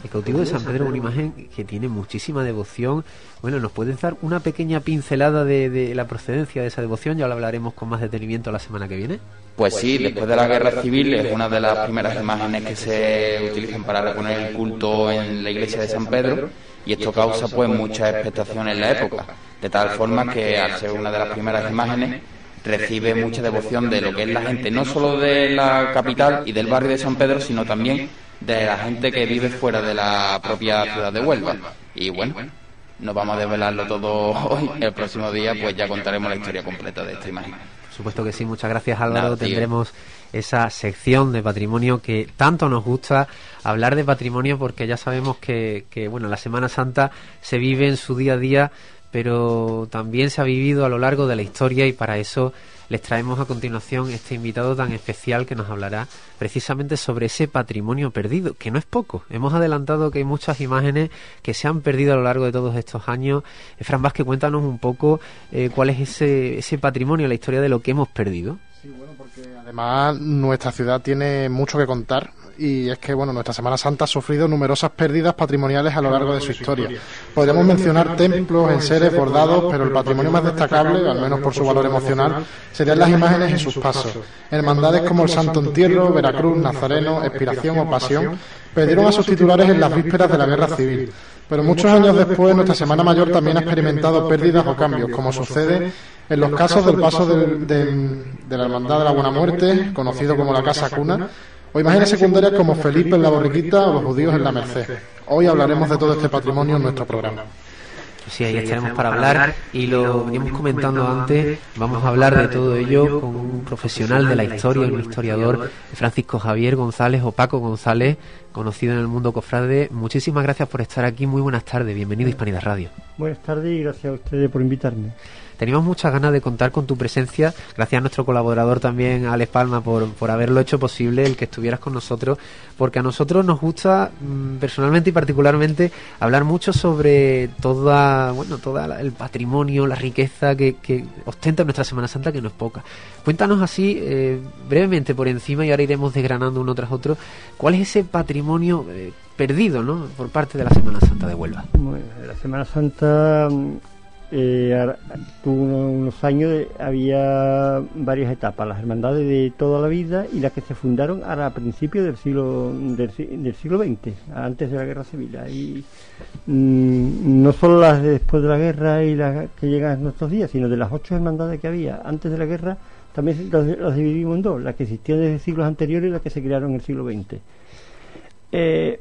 El cautivo de San Pedro es una imagen que tiene muchísima devoción. Bueno, ¿nos puedes dar una pequeña pincelada de, de, la procedencia de esa devoción? Ya lo hablaremos con más detenimiento la semana que viene. Pues sí, después de la guerra civil es una de las primeras imágenes que se utilizan para reponer el culto en la iglesia de San Pedro y esto causa pues mucha expectación en la época, de tal forma que al ser una de las primeras imágenes recibe mucha devoción de lo que es la gente, no solo de la capital y del barrio de San Pedro, sino también de la gente que vive fuera de la propia ciudad de Huelva. Y bueno, no vamos a desvelarlo todo hoy, el próximo día pues ya contaremos la historia completa de esta imagen. Por supuesto que sí, muchas gracias Álvaro, Nada, tendremos esa sección de patrimonio que tanto nos gusta hablar de patrimonio porque ya sabemos que, bueno, la Semana Santa se vive en su día a día pero también se ha vivido a lo largo de la historia y para eso les traemos a continuación este invitado tan especial que nos hablará precisamente sobre ese patrimonio perdido, que no es poco. Hemos adelantado que hay muchas imágenes que se han perdido a lo largo de todos estos años. Fran Vázquez, cuéntanos un poco eh, cuál es ese, ese patrimonio, la historia de lo que hemos perdido. Sí, bueno, porque además nuestra ciudad tiene mucho que contar y es que bueno nuestra Semana Santa ha sufrido numerosas pérdidas patrimoniales a lo largo de su historia. Podríamos mencionar templos, enseres, bordados, pero el patrimonio más destacable, al menos por su valor emocional, serían las imágenes y sus pasos. Hermandades como el Santo Entierro, Veracruz, Nazareno, Expiración o Pasión perdieron a sus titulares en las vísperas de la Guerra Civil. Pero muchos años después, nuestra Semana Mayor también ha experimentado pérdidas o cambios, como sucede en los casos del paso de, de, de la Hermandad de la Buena Muerte, conocido como la Casa Cuna, o imágenes secundarias como Felipe en la borriquita o los judíos en la Merced. Hoy hablaremos de todo este patrimonio en nuestro programa. Sí, ahí estaremos para hablar y lo veníamos comentando antes, vamos a hablar de todo ello con un profesional de la historia, un historiador, Francisco Javier González o Paco González, conocido en el mundo cofrade. Muchísimas gracias por estar aquí, muy buenas tardes, bienvenido a Hispanidad Radio. Buenas tardes y gracias a ustedes por invitarme. Teníamos muchas ganas de contar con tu presencia, gracias a nuestro colaborador también, Alex Palma, por, por haberlo hecho posible, el que estuvieras con nosotros, porque a nosotros nos gusta mm, personalmente y particularmente hablar mucho sobre toda, bueno, todo el patrimonio, la riqueza que, ostenta nuestra Semana Santa, que no es poca. Cuéntanos así, eh, brevemente por encima, y ahora iremos desgranando uno tras otro, cuál es ese patrimonio eh, perdido, ¿no?, por parte de la Semana Santa de Huelva. Bueno, la Semana Santa eh, tuvo unos años había varias etapas, las hermandades de toda la vida y las que se fundaron a principios del siglo del, siglo XX, antes de la guerra civil. Y mm, no solo las de después de la guerra y las que llegan a nuestros días, sino de las ocho hermandades que había antes de la guerra, también las, dividimos en dos, las que existían desde siglos anteriores y las que se crearon en el siglo XX. Eh,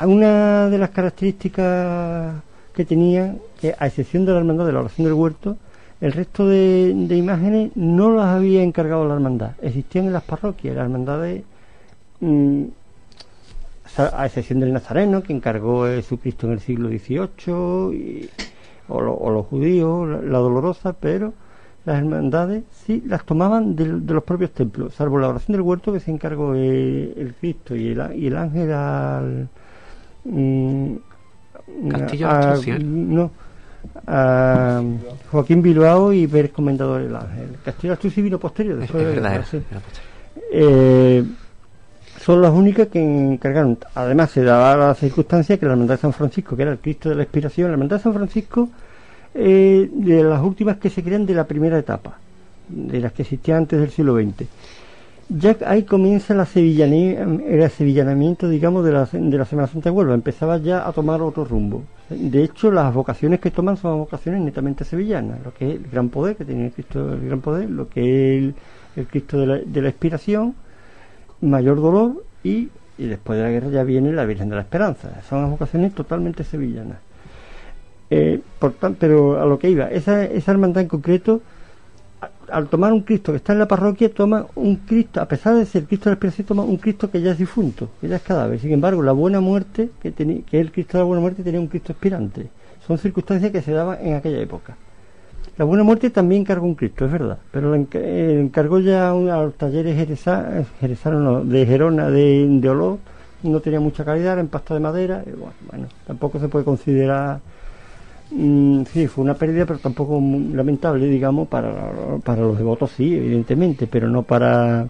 una de las características que tenían, a excepción de la hermandad de la oración del huerto, el resto de, imágenes no las había encargado la hermandad. Existían en las parroquias, las hermandades, mm, a excepción del Nazareno, que encargó Jesucristo en el siglo XVIII, o, los judíos, la, dolorosa, pero las hermandades sí las tomaban de, los propios templos, salvo la oración del huerto que se encargó el, Cristo y el, y el ángel al. Mm, Castillo a, No, a Joaquín Bilbao y Pérez Comendador el Ángel. Castillo Asturias vino posterior. Después es verdad, eh, son las únicas que encargaron. Además, se daba la circunstancia que la Hermandad de San Francisco, que era el Cristo de la Expiración, la Hermandad de San Francisco, eh, de las últimas que se crean de la primera etapa, de las que existían antes del siglo XX ya ahí comienza la el sevillanamiento, digamos, de la, de la Semana Santa de Huelva. Empezaba ya a tomar otro rumbo. De hecho, las vocaciones que toman son vocaciones netamente sevillanas. Lo que es el gran poder, que tiene el Cristo del gran poder, lo que es el, Cristo de la, de la, expiración, mayor dolor y, y, después de la guerra ya viene la Virgen de la Esperanza. Son vocaciones totalmente sevillanas. Eh, por pero a lo que iba, esa, esa hermandad en concreto al tomar un Cristo que está en la parroquia, toma un Cristo, a pesar de ser Cristo de la toma un Cristo que ya es difunto, que ya es cadáver. Sin embargo, la buena muerte, que, tenía, que el Cristo de la buena muerte, tenía un Cristo expirante. Son circunstancias que se daban en aquella época. La buena muerte también encargó un Cristo, es verdad, pero lo eh, encargó ya a los talleres jerezanos de Gerona de, de Olot, no tenía mucha calidad, era en pasta de madera, bueno, bueno, tampoco se puede considerar sí, fue una pérdida, pero tampoco lamentable, digamos, para, para los devotos, sí, evidentemente, pero no para,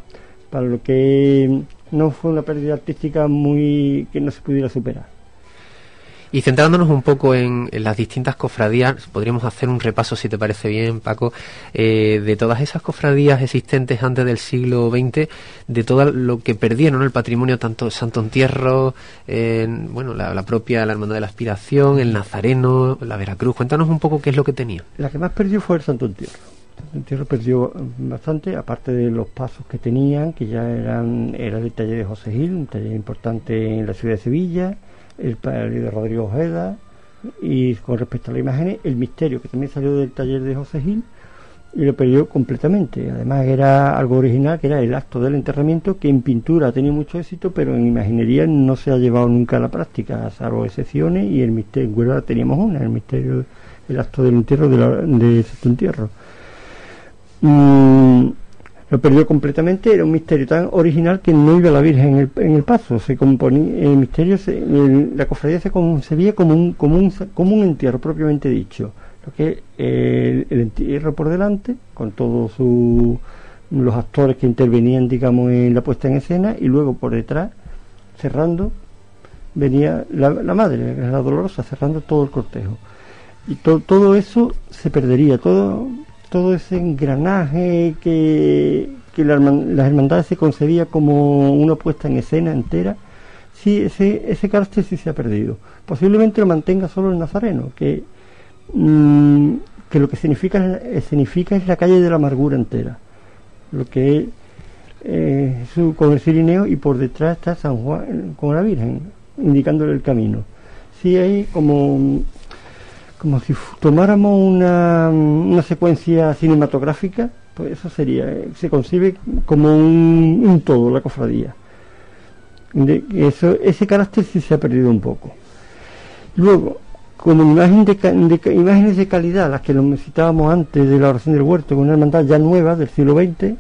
para lo que no fue una pérdida artística muy que no se pudiera superar. Y centrándonos un poco en, las distintas cofradías, podríamos hacer un repaso, si te parece bien, Paco, eh, de todas esas cofradías existentes antes del siglo XX, de todo lo que perdieron el patrimonio, tanto Santo Entierro, bueno, la, propia la Hermandad de la Aspiración, el Nazareno, la Veracruz. Cuéntanos un poco qué es lo que tenía. La que más perdió fue el Santo Entierro. Santo Entierro perdió bastante, aparte de los pasos que tenían, que ya eran era el taller de José Gil, un taller importante en la ciudad de Sevilla el de Rodrigo Ojeda y con respecto a las imágenes, el misterio que también salió del taller de José Gil y lo perdió completamente. Además era algo original, que era el acto del enterramiento, que en pintura ha tenido mucho éxito, pero en imaginería no se ha llevado nunca a la práctica, salvo excepciones, y el misterio, en Huelva teníamos una, el misterio, el acto del entierro de, la, de entierro. Mm, lo perdió completamente, era un misterio tan original que no iba la Virgen en el, en el paso, se componía, el misterio, la cofradía se concebía como un, como, un, como un entierro propiamente dicho, lo que el, el entierro por delante, con todos los actores que intervenían, digamos, en la puesta en escena, y luego por detrás, cerrando, venía la, la madre, la dolorosa, cerrando todo el cortejo. Y todo eso se perdería, todo todo ese engranaje que, que la, las hermandades se concebía como una puesta en escena entera, sí, ese, ese carácter sí se ha perdido. Posiblemente lo mantenga solo el nazareno, que, mm, que lo que significa, significa es la calle de la amargura entera. Lo que eh, Jesús con el cirineo y por detrás está San Juan con la Virgen, indicándole el camino. Sí hay como, como si tomáramos una, una secuencia cinematográfica, pues eso sería, eh, se concibe como un, todo, la cofradía. Eso, ese carácter sí se ha perdido un poco. Luego, como imagen de, imágenes de calidad, las que nos citábamos antes de la oración del huerto, con una hermandad ya nueva del siglo XX,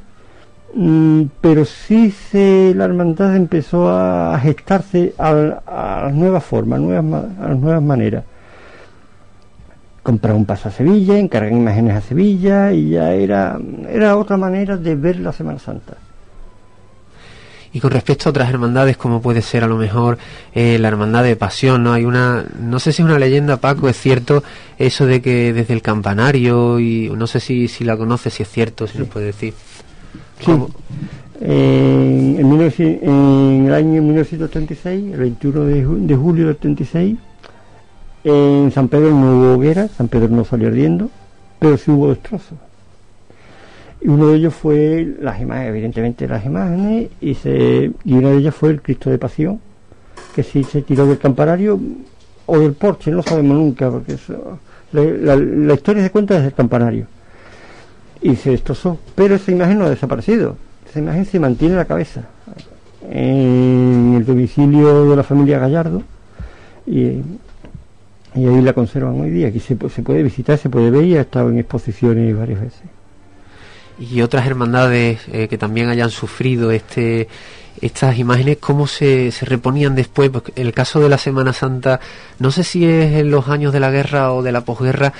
mm, pero sí se, la hermandad empezó a gestarse a, las nuevas formas, nuevas, a las nuevas maneras. Comprar un paso a Sevilla, encargar imágenes a Sevilla y ya era, era otra manera de ver la Semana Santa. Y con respecto a otras hermandades, como puede ser a lo mejor eh, la hermandad de pasión, ¿no? Hay una, no sé si es una leyenda, Paco, es cierto eso de que desde el campanario, y no sé si, si la conoces, si es cierto, si nos puede decir. Sí. ¿Cómo? En, en 1900 en el año 1936, el 21 de, ju- de julio del 36, en San Pedro no hubo hoguera, San Pedro no salió ardiendo, pero sí hubo destrozos. Y uno de ellos fue las imágenes, evidentemente las imágenes, y, se, y una de ellas fue el Cristo de Pasión, que sí se tiró del campanario o del porche, no sabemos nunca, porque eso, la, historia se cuenta desde el campanario y se destrozó. Pero esa imagen no ha desaparecido. Esa imagen se mantiene en la cabeza. En el domicilio de la familia Gallardo. Y, y ahí la conservan hoy día. Aquí se, se puede visitar, se puede ver y ha estado en exposiciones varias veces. y otras hermandades eh, que también hayan sufrido este estas imágenes, cómo se, se reponían después. Porque el caso de la Semana Santa, no sé si es en los años de la guerra o de la posguerra,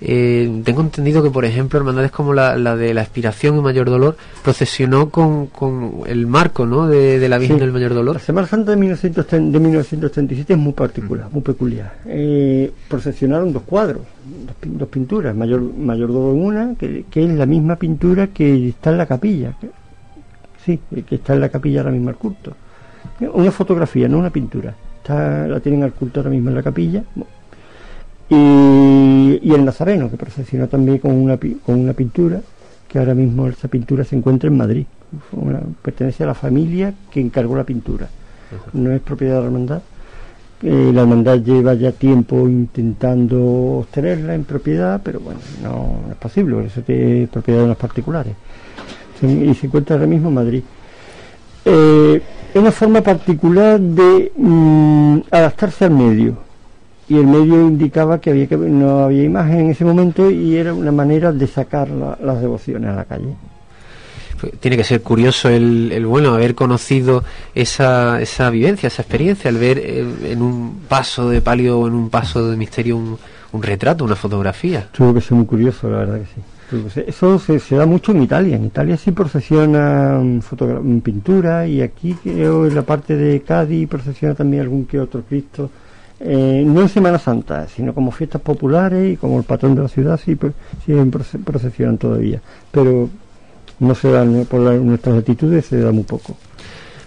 eh, tengo entendido que, por ejemplo, hermandades como la, la de la Expiración y Mayor Dolor procesionó con, con el marco ¿no? de, de la Virgen Sí. del Mayor La Dolor. Semana Santa de, 1930 de 1937 es muy particular, muy peculiar. Eh, procesionaron dos cuadros, dos, dos pinturas, mayor mayor en una, que, que es la misma pintura que está en la capilla. Sí, que está en la capilla ahora mismo al culto. Una fotografía, no una pintura. Está, la tienen al culto ahora mismo en la capilla. Y, y el Nazareno, que procesionó también con una, con una pintura, que ahora mismo esa pintura se encuentra en Madrid. Una- pertenece a la familia que encargó la pintura. No es propiedad de la hermandad. Eh, la hermandad lleva ya tiempo intentando obtenerla en propiedad, pero bueno, no, no es posible, eso es propiedad de los particulares. Y se encuentra ahora mismo en Madrid. Eh, es una forma particular de mm, adaptarse al medio. Y el medio indicaba que, había que no había imagen en ese momento y era una manera de sacar la- las devociones a la calle. Pues Tiene que ser curioso el, el bueno haber conocido esa, esa vivencia, esa experiencia, el ver eh, en un paso de palio o en un paso de misterio un, un retrato, una fotografía. Tuvo que ser muy curioso, la verdad que sí. Ser- Eso se, da mucho en Italia. En Italia sí procesiona mm, mm, pintura y aquí creo en la parte de Cádiz procesiona también algún que otro Cristo. Eh, no en Semana Santa, sino como fiestas populares y como el patrón de la ciudad sí, pues, procesionan todavía. Pero no se da, no- por nuestras latitudes se da muy poco.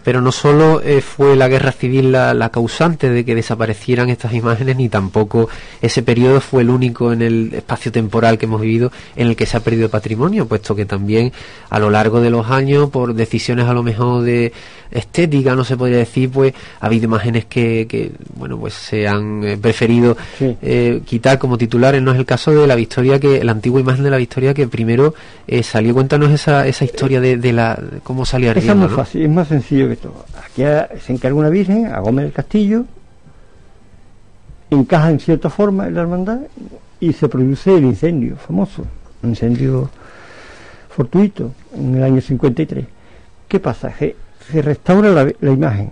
Pero no solo eh, fue la guerra civil la, la causante de que desaparecieran estas imágenes, ni tampoco ese periodo fue el único en el espacio temporal que hemos vivido en el que se ha perdido patrimonio, puesto que también a lo largo de los años, por decisiones a lo mejor de estética, no se podría decir, pues ha habido imágenes que, que bueno, pues se han eh, preferido Sí. eh, quitar como titulares. No es el caso de la Victoria, que la antigua imagen de la Victoria que primero eh, salió. Cuéntanos esa, esa historia de, de la de cómo salió Esa es ardiendo. fácil, es más sencillo que Aquí se encarga una virgen, a Gómez del Castillo, encaja en cierta forma en la hermandad y se produce el incendio famoso, un incendio fortuito en el año 53. ¿Qué pasa? Se, restaura la, imagen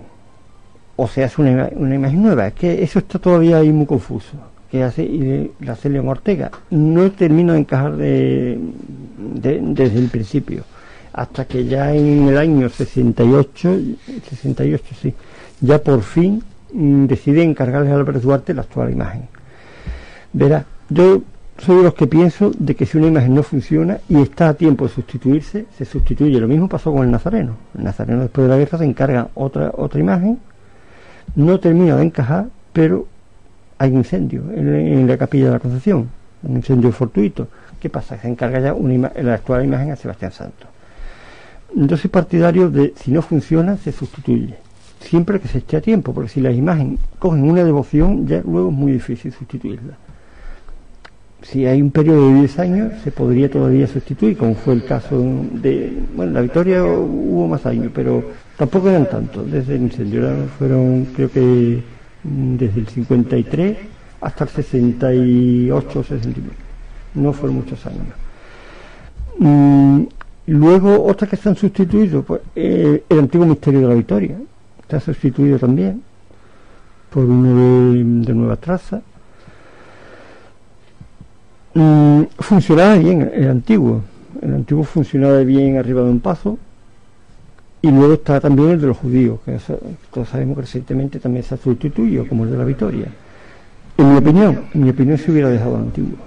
o se hace una, una imagen nueva. Es que eso está todavía ahí muy confuso. Que hace y la León Ortega. No termino de encajar de- desde el principio. Hasta que ya en el año 68, 68 sí, ya por fin mm, decide encargarle a Álvarez Duarte la actual imagen. Verá, yo soy de los que pienso de que si una imagen no funciona y está a tiempo de sustituirse, se sustituye. Lo mismo pasó con el Nazareno. El Nazareno después de la guerra se encarga otra, otra imagen, no termina de encajar, pero hay incendio en, la capilla de la Concepción, un incendio fortuito. ¿Qué pasa? Se encarga ya una la actual imagen a Sebastián Santos. Yo soy partidario de si no funciona, se sustituye. Siempre que se esté a tiempo, porque si las imágenes cogen una devoción, ya luego es muy difícil sustituirla. Si hay un periodo de 10 años, se podría todavía sustituir, como fue el caso de. Bueno, la victoria hubo más años, pero tampoco eran tantos. Desde el incendio fueron, creo que mm, desde el 53 hasta el 68 o 69. No fueron muchos años. Luego, otras que se han sustituido, pues eh, el antiguo misterio de la victoria. Está sustituido también por uno de, de nueva traza. Mm, funcionaba bien el antiguo. El antiguo funcionaba bien arriba de un paso. Y luego está también el de los judíos, que todos sabemos que recientemente también se ha sustituido, como el de la victoria. En mi opinión, en mi opinión se hubiera dejado el antiguo.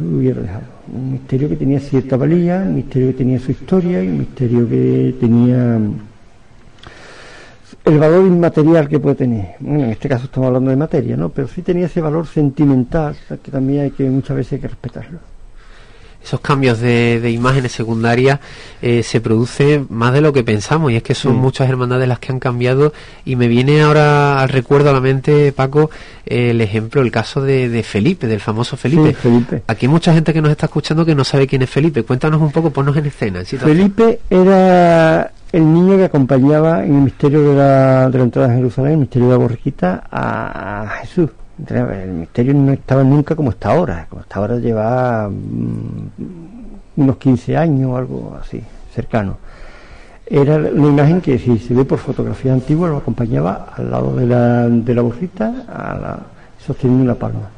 Lo hubiera dejado. Un misterio que tenía cierta valía, un misterio que tenía su historia y un misterio que tenía el valor inmaterial que puede tener. Bueno, en este caso estamos hablando de materia, ¿no? Pero sí tenía ese valor sentimental que también hay que muchas veces hay que respetarlo. Esos cambios de, imágenes secundarias eh, se producen más de lo que pensamos y es que son muchas hermandades las que han cambiado y me viene ahora al recuerdo a la mente, Paco, el ejemplo, el caso de, Felipe, del famoso Felipe. Felipe. Aquí hay mucha gente que nos está escuchando que no sabe quién es Felipe. Cuéntanos un poco, ponnos en escena. Felipe era el niño que acompañaba en el misterio de la, de la entrada a Jerusalén, el misterio de la borriquita, a, Jesús. El misterio no estaba nunca como está ahora, como está ahora lleva mm, unos 15 años o algo así, cercano. Era una imagen que si se ve por fotografía antigua lo acompañaba al lado de la, de la borrita, a la, sosteniendo una palma.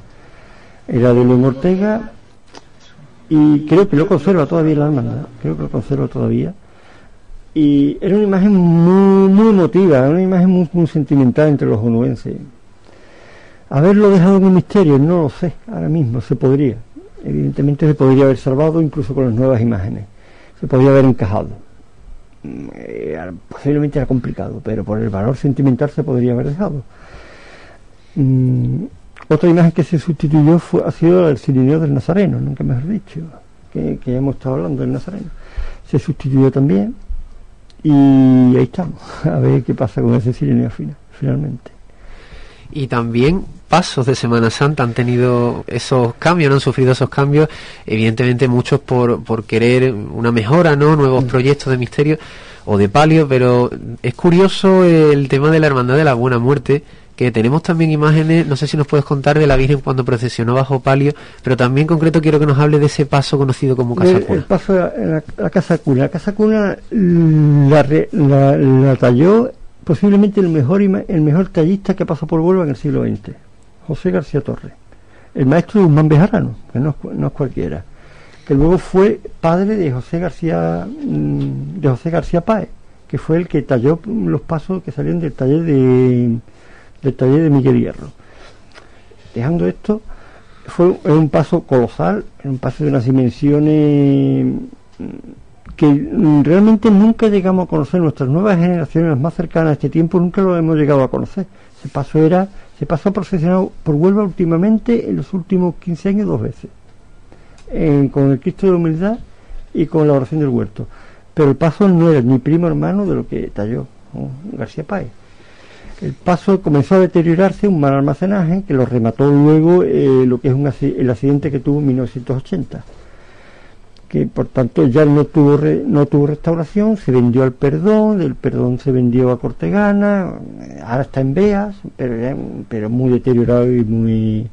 Era de León Ortega y creo que lo conserva todavía la hermandad, creo que lo conserva todavía y era una imagen muy, muy emotiva, una imagen muy, sentimental entre los onuenses. Haberlo dejado en un misterio, no lo sé, ahora mismo se podría. Evidentemente se podría haber salvado incluso con las nuevas imágenes. Se podría haber encajado. Mm, eh, posiblemente era complicado, pero por el valor sentimental se podría haber dejado. Mm, otra imagen que se sustituyó fue, ha sido la del sirineo del Nazareno, nunca mejor dicho, que, que hemos estado hablando del Nazareno. Se sustituyó también y ahí estamos, [laughs] a ver qué pasa con ese silenio final, finalmente. Y también pasos de Semana Santa han tenido esos cambios, no han sufrido esos cambios, evidentemente muchos por, por querer una mejora, ¿no? Nuevos mm. proyectos de misterio o de palio, pero es curioso el tema de la Hermandad de la Buena Muerte, que tenemos también imágenes, no sé si nos puedes contar de la Virgen cuando procesionó bajo palio, pero también en concreto quiero que nos hable de ese paso conocido como Casa Cuna. El, paso de la, Casa Cuna. La Casa Cuna la, talló posiblemente el mejor, el mejor tallista que pasó por Huelva en el siglo XX, José García Torres, el maestro de Guzmán Bejarano, que no, es cualquiera, que luego fue padre de José García, mm, de José García Páez, que fue el que talló los pasos que salían del taller de del taller de Miguel Hierro. Dejando esto, fue un paso colosal, un paso de unas dimensiones mm, que realmente nunca llegamos a conocer, nuestras nuevas generaciones más cercanas a este tiempo nunca lo hemos llegado a conocer. Ese paso era, se pasó procesionado por Huelva últimamente en los últimos 15 años dos veces, con el Cristo de la Humildad y con la oración del huerto. Pero el paso no era ni primo hermano de lo que talló García Páez. El paso comenzó a deteriorarse, un mal almacenaje que lo remató luego eh, lo que es un, el accidente que tuvo en 1980 que por tanto ya no tuvo no tuvo restauración, se vendió al perdón, del perdón se vendió a Cortegana, ahora está en Beas, pero, pero muy deteriorado y muy,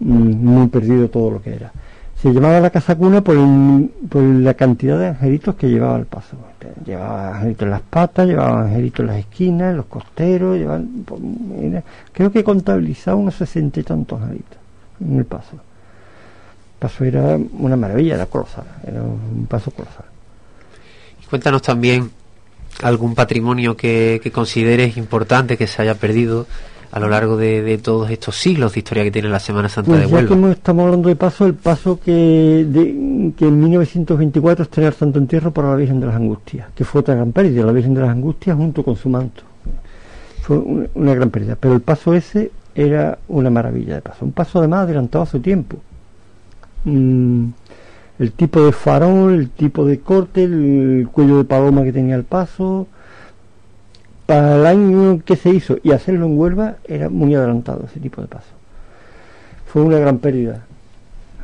muy perdido todo lo que era se llamaba la casa cuna por, por la cantidad de angelitos que llevaba el paso. Llevaba angelitos en las patas, llevaba angelitos en las esquinas, en los costeros, llevaban, creo que contabilizaba unos sesenta y tantos angelitos en el paso. Paso era una maravilla, era colosal, era un paso colosal. Cuéntanos también algún patrimonio que, que consideres importante que se haya perdido a lo largo de, todos estos siglos de historia que tiene la Semana Santa pues de Huelva. Ya que estamos hablando de paso, el paso que, que en 1924 estrenó el Santo Entierro para la Virgen de las Angustias, que fue otra gran pérdida, la Virgen de las Angustias junto con su manto. Fue una, gran pérdida, pero el paso ese era una maravilla de paso, un paso además adelantado a su tiempo. Mm, el tipo de farol, el tipo de corte, el cuello de paloma que tenía el paso. Para el año que se hizo y hacerlo en Huelva era muy adelantado ese tipo de paso. Fue una gran pérdida.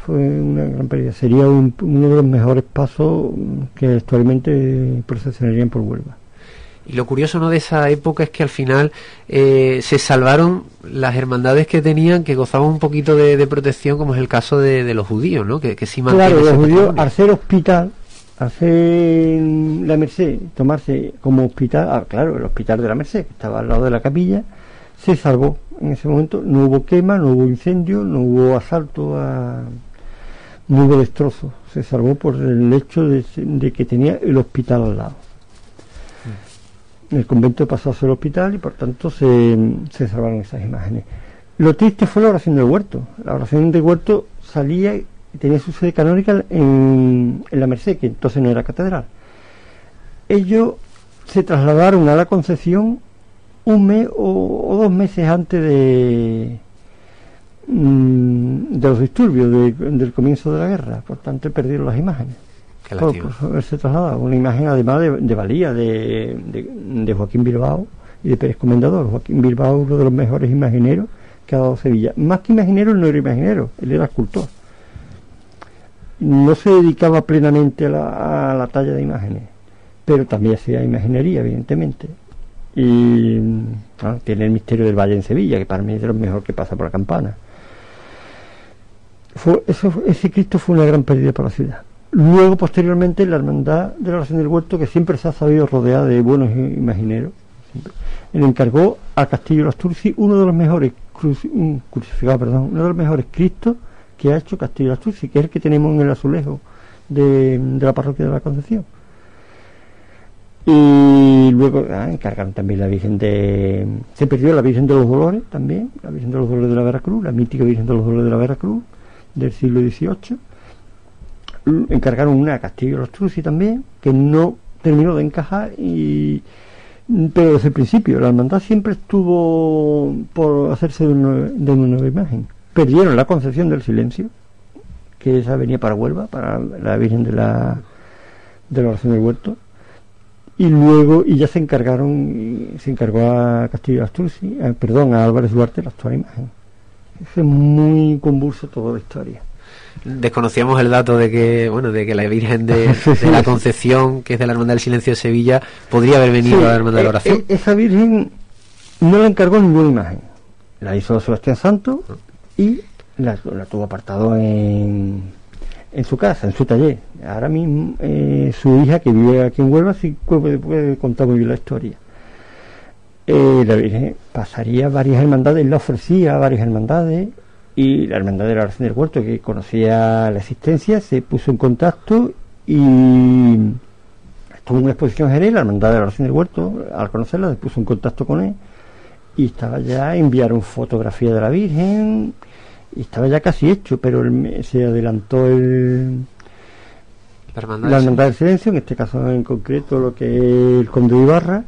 Fue una gran pérdida. Sería un- uno de los mejores pasos que actualmente procesionarían por Huelva. Y lo curioso ¿no? de esa época es que al final eh, se salvaron las hermandades que tenían, que gozaban un poquito de, de protección, como es el caso de, de los judíos, ¿no? que, que sí Claro, los judíos, al ser hospital, al ser la Merced, tomarse como hospital, ah, claro, el hospital de la Merced, que estaba al lado de la capilla, se salvó. En ese momento no hubo quema, no hubo incendio, no hubo asalto, a, no hubo destrozo. Se salvó por el hecho de, de que tenía el hospital al lado. El convento pasó a ser hospital y por tanto se, se salvaron esas imágenes. Lo triste fue la oración del huerto. La oración del huerto salía y tenía su sede canónica en, en la Merced, que entonces no era catedral. Ellos se trasladaron a la Concepción un mes o, dos meses antes de, mm, de los disturbios de- del comienzo de la guerra. Por tanto, perdieron las imágenes. Por, lástima. por haberse trasladado. Una imagen además de, de valía de, de- de Joaquín Bilbao y de Pérez Comendador. Joaquín Bilbao, uno de los mejores imagineros que ha dado Sevilla. Más que imaginero, él no era imaginero, él era escultor. No se dedicaba plenamente a la, a la talla de imágenes, pero también hacía imaginería, evidentemente. Y tiene el misterio del Valle en Sevilla, que para mí es de lo mejor que pasa por la campana. Fue, eso, ese Cristo fue una gran pérdida para la ciudad. Luego, posteriormente, la hermandad de la oración del huerto, que siempre se ha sabido rodear de buenos imagineros, le encargó a Castillo Lasturci uno de los mejores cruci- un crucificado, perdón, uno de los mejores Cristos que ha hecho Castillo Lasturci, que es el que tenemos en el azulejo de, de la parroquia de la Concepción. Y luego ah, encargaron también la Virgen de. Se perdió la Virgen de los Dolores también, la Virgen de los Dolores de la Veracruz, la mítica Virgen de los Dolores de la Veracruz del siglo XVIII. L- Encargaron una a Castillo Lasturci también, que no terminó de encajar, y pero desde el principio la hermandad siempre estuvo por hacerse de una, de una nueva imagen. Perdieron la concepción del silencio, que esa venía para Huelva, para la Virgen de la, de la oración del huerto y luego y ya se encargaron se encargó a Castillo Asturci eh, perdón a Álvarez Duarte la actual imagen es muy convulso toda la historia Desconocíamos el dato de que, bueno, de que la Virgen de, la. [laughs] Concepción, que es de la Hermandad del Silencio de Sevilla, podría haber venido Sí, a la Hermandad de la eh, Oración. eh, esa virgen no la encargó ninguna imagen la hizo Sebastián Santo y la, la tuvo apartado en, en su casa, en su taller. Ahora mismo eh, su hija que vive aquí en Huelva sí puede, puede contar muy bien la historia. Eh, la Virgen pasaría varias hermandades, la ofrecía a varias hermandades y la hermandad de la oración del huerto que conocía la existencia se puso en contacto y estuvo en una exposición en Jerez, la hermandad de la oración del huerto al conocerla se puso en contacto con él y estaba ya enviaron fotografía de la Virgen y estaba ya casi hecho pero me- se adelantó el La Hermandad la del hermandad del silencio en este caso en concreto lo que es el conde de Ibarra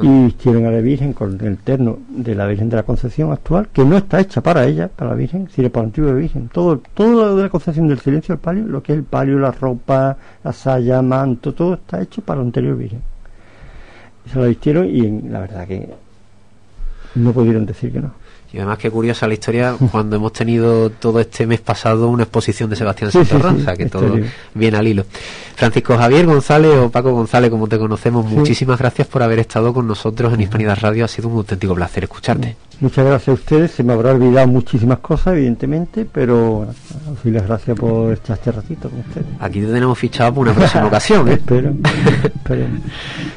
Y vistieron a la Virgen con el terno de la Virgen de la Concepción actual que no está hecha para ella para la Virgen sino para la antigua Virgen. Todo todo lo de la Concepción del silencio el palio lo que es el palio la ropa la saya manto todo está hecho para la anterior Virgen. Se la vistieron y la verdad que no pudieron decir que no Y además, qué curiosa la historia cuando hemos tenido todo este mes pasado una exposición de Sebastián [laughs] Sí, sí, Santorra, sí, o sea que todo bien al hilo. Francisco Javier González o Paco González, como te conocemos, Sí. muchísimas gracias por haber estado con nosotros en Hispanidad Radio. Ha sido un auténtico placer escucharte. Muchas gracias a ustedes. Se me habrá olvidado muchísimas cosas, evidentemente, pero sí les gracias por estar este ratito con ustedes. Aquí te tenemos fichado para una próxima [laughs] ocasión. ¿eh? Espero, espero.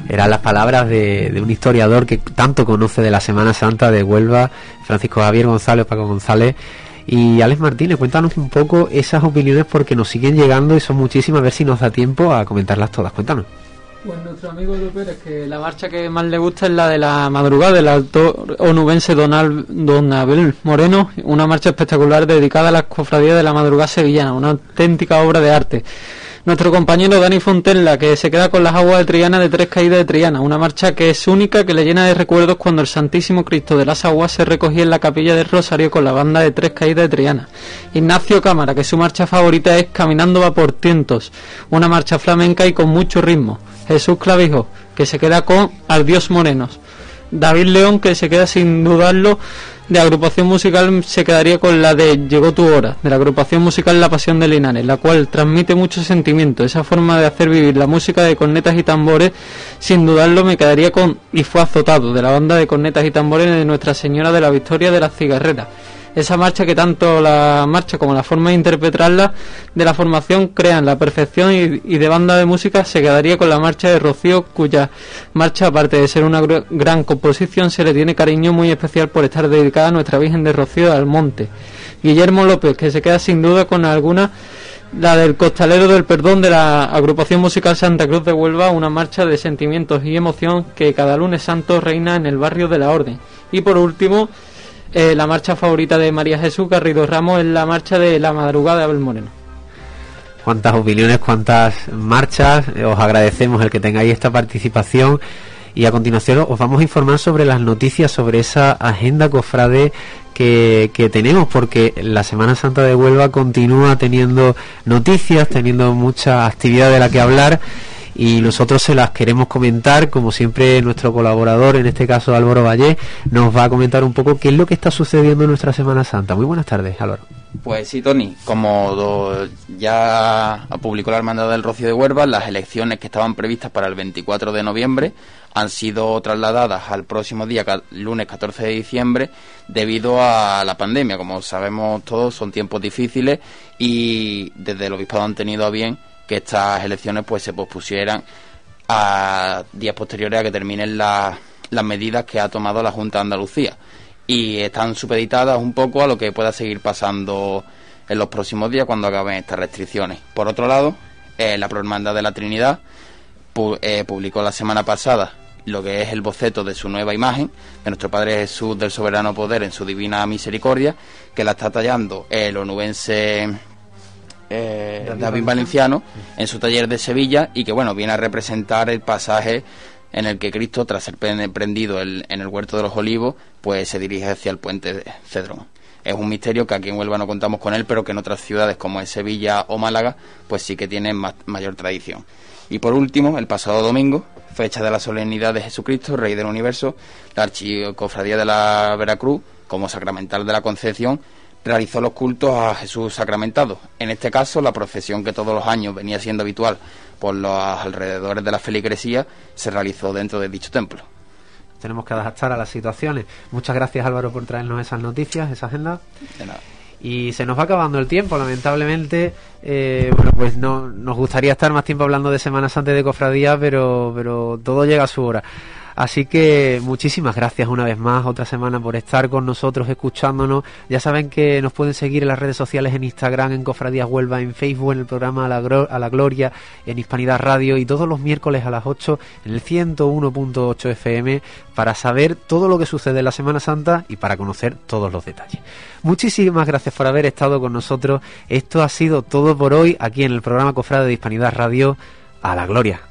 Eran las palabras de, de un historiador que tanto conoce de la Semana Santa de Huelva, Francisco Javier González, Paco González. Y Alex Martínez, cuéntanos un poco esas opiniones porque nos siguen llegando y son muchísimas, a ver si nos da tiempo a comentarlas todas. Cuéntanos. Pues nuestro amigo Edu Pérez, que la marcha que más le gusta es la de la madrugada del autor onubense Don, Al- Don Abel Moreno, una marcha espectacular dedicada a las cofradías de la madrugada sevillana, una auténtica obra de arte. Nuestro compañero Dani Fontella, que se queda con las aguas de Triana de Tres Caídas de Triana, una marcha que es única, que le llena de recuerdos cuando el Santísimo Cristo de las Aguas se recogía en la capilla del Rosario con la banda de Tres Caídas de Triana. Ignacio Cámara, que su marcha favorita es Caminando va por tientos, una marcha flamenca y con mucho ritmo. Jesús Clavijo, que se queda con Al Dios Morenos. David León, que se queda sin dudarlo de agrupación musical se quedaría con la de Llegó tu hora, de la agrupación musical La Pasión de Linares, la cual transmite mucho sentimiento. Esa forma de hacer vivir la música de cornetas y tambores, sin dudarlo me quedaría con Y fue azotado, de la banda de cornetas y tambores de Nuestra Señora de la Victoria de las Cigarreras esa marcha que tanto la marcha como la forma de interpretarla de la formación crean la perfección y, de banda de música se quedaría con la marcha de Rocío cuya marcha aparte de ser una gran composición se le tiene cariño muy especial por estar dedicada a nuestra Virgen de Rocío al Monte Guillermo López que se queda sin duda con alguna la del Costalero del Perdón de la agrupación musical Santa Cruz de Huelva, una marcha de sentimientos y emoción que cada lunes santo reina en el barrio de la Orden. Y por último, eh, la marcha favorita de María Jesús Garrido Ramos es la marcha de la madrugada de Abel Moreno. Cuántas opiniones, cuántas marchas. Eh, os agradecemos el que tengáis esta participación. Y a continuación os vamos a informar sobre las noticias sobre esa agenda cofrade que, que, tenemos, porque la Semana Santa de Huelva continúa teniendo noticias, teniendo mucha actividad de la que hablar y nosotros se las queremos comentar, como siempre nuestro colaborador, en este caso Álvaro Valle, nos va a comentar un poco qué es lo que está sucediendo en nuestra Semana Santa. Muy buenas tardes, Álvaro. Pues sí, Tony, como ya publicó la Hermandad del Rocío de Huelva, las elecciones que estaban previstas para el 24 de noviembre han sido trasladadas al próximo día, lunes 14 de diciembre, debido a la pandemia. Como sabemos todos, son tiempos difíciles y desde el obispado han tenido a bien que estas elecciones pues se pospusieran a días posteriores a que terminen las medidas que ha tomado la Junta de Andalucía y están supeditadas un poco a lo que pueda seguir pasando en los próximos días cuando acaben estas restricciones. Por otro lado, eh, la Prohermandad de la Trinidad eh, publicó la semana pasada lo que es el boceto de su nueva imagen de nuestro Padre Jesús del Soberano Poder en su divina misericordia, que la está tallando el onubense eh, David, Valenciano en su taller de Sevilla y que bueno viene a representar el pasaje en el que Cristo tras ser prendido en el huerto de los olivos pues se dirige hacia el puente de Cedrón. Es un misterio que aquí en Huelva no contamos con él pero que en otras ciudades como en Sevilla o Málaga pues sí que tiene mayor tradición. Y por último el pasado domingo fecha de la solemnidad de Jesucristo Rey del Universo la Archicofradía de la Veracruz como sacramental de la Concepción realizó los cultos a Jesús sacramentado. En este caso, la procesión que todos los años venía siendo habitual por los alrededores de la feligresía se realizó dentro de dicho templo. Tenemos que adaptar a las situaciones. Muchas gracias Álvaro por traernos esas noticias, esa agenda. De nada. Y se nos va acabando el tiempo, lamentablemente. Eh, bueno, pues no, nos gustaría estar más tiempo hablando de Semanas antes de Cofradía, pero, pero todo llega a su hora. Así que muchísimas gracias una vez más, otra semana por estar con nosotros, escuchándonos. Ya saben que nos pueden seguir en las redes sociales, en Instagram, en Cofradías Huelva, en Facebook, en el programa a la, a la Gloria, en Hispanidad Radio y todos los miércoles a las 8 en el 101.8 FM para saber todo lo que sucede en la Semana Santa y para conocer todos los detalles. Muchísimas gracias por haber estado con nosotros. Esto ha sido todo por hoy aquí en el programa Cofrade de Hispanidad Radio. A la Gloria.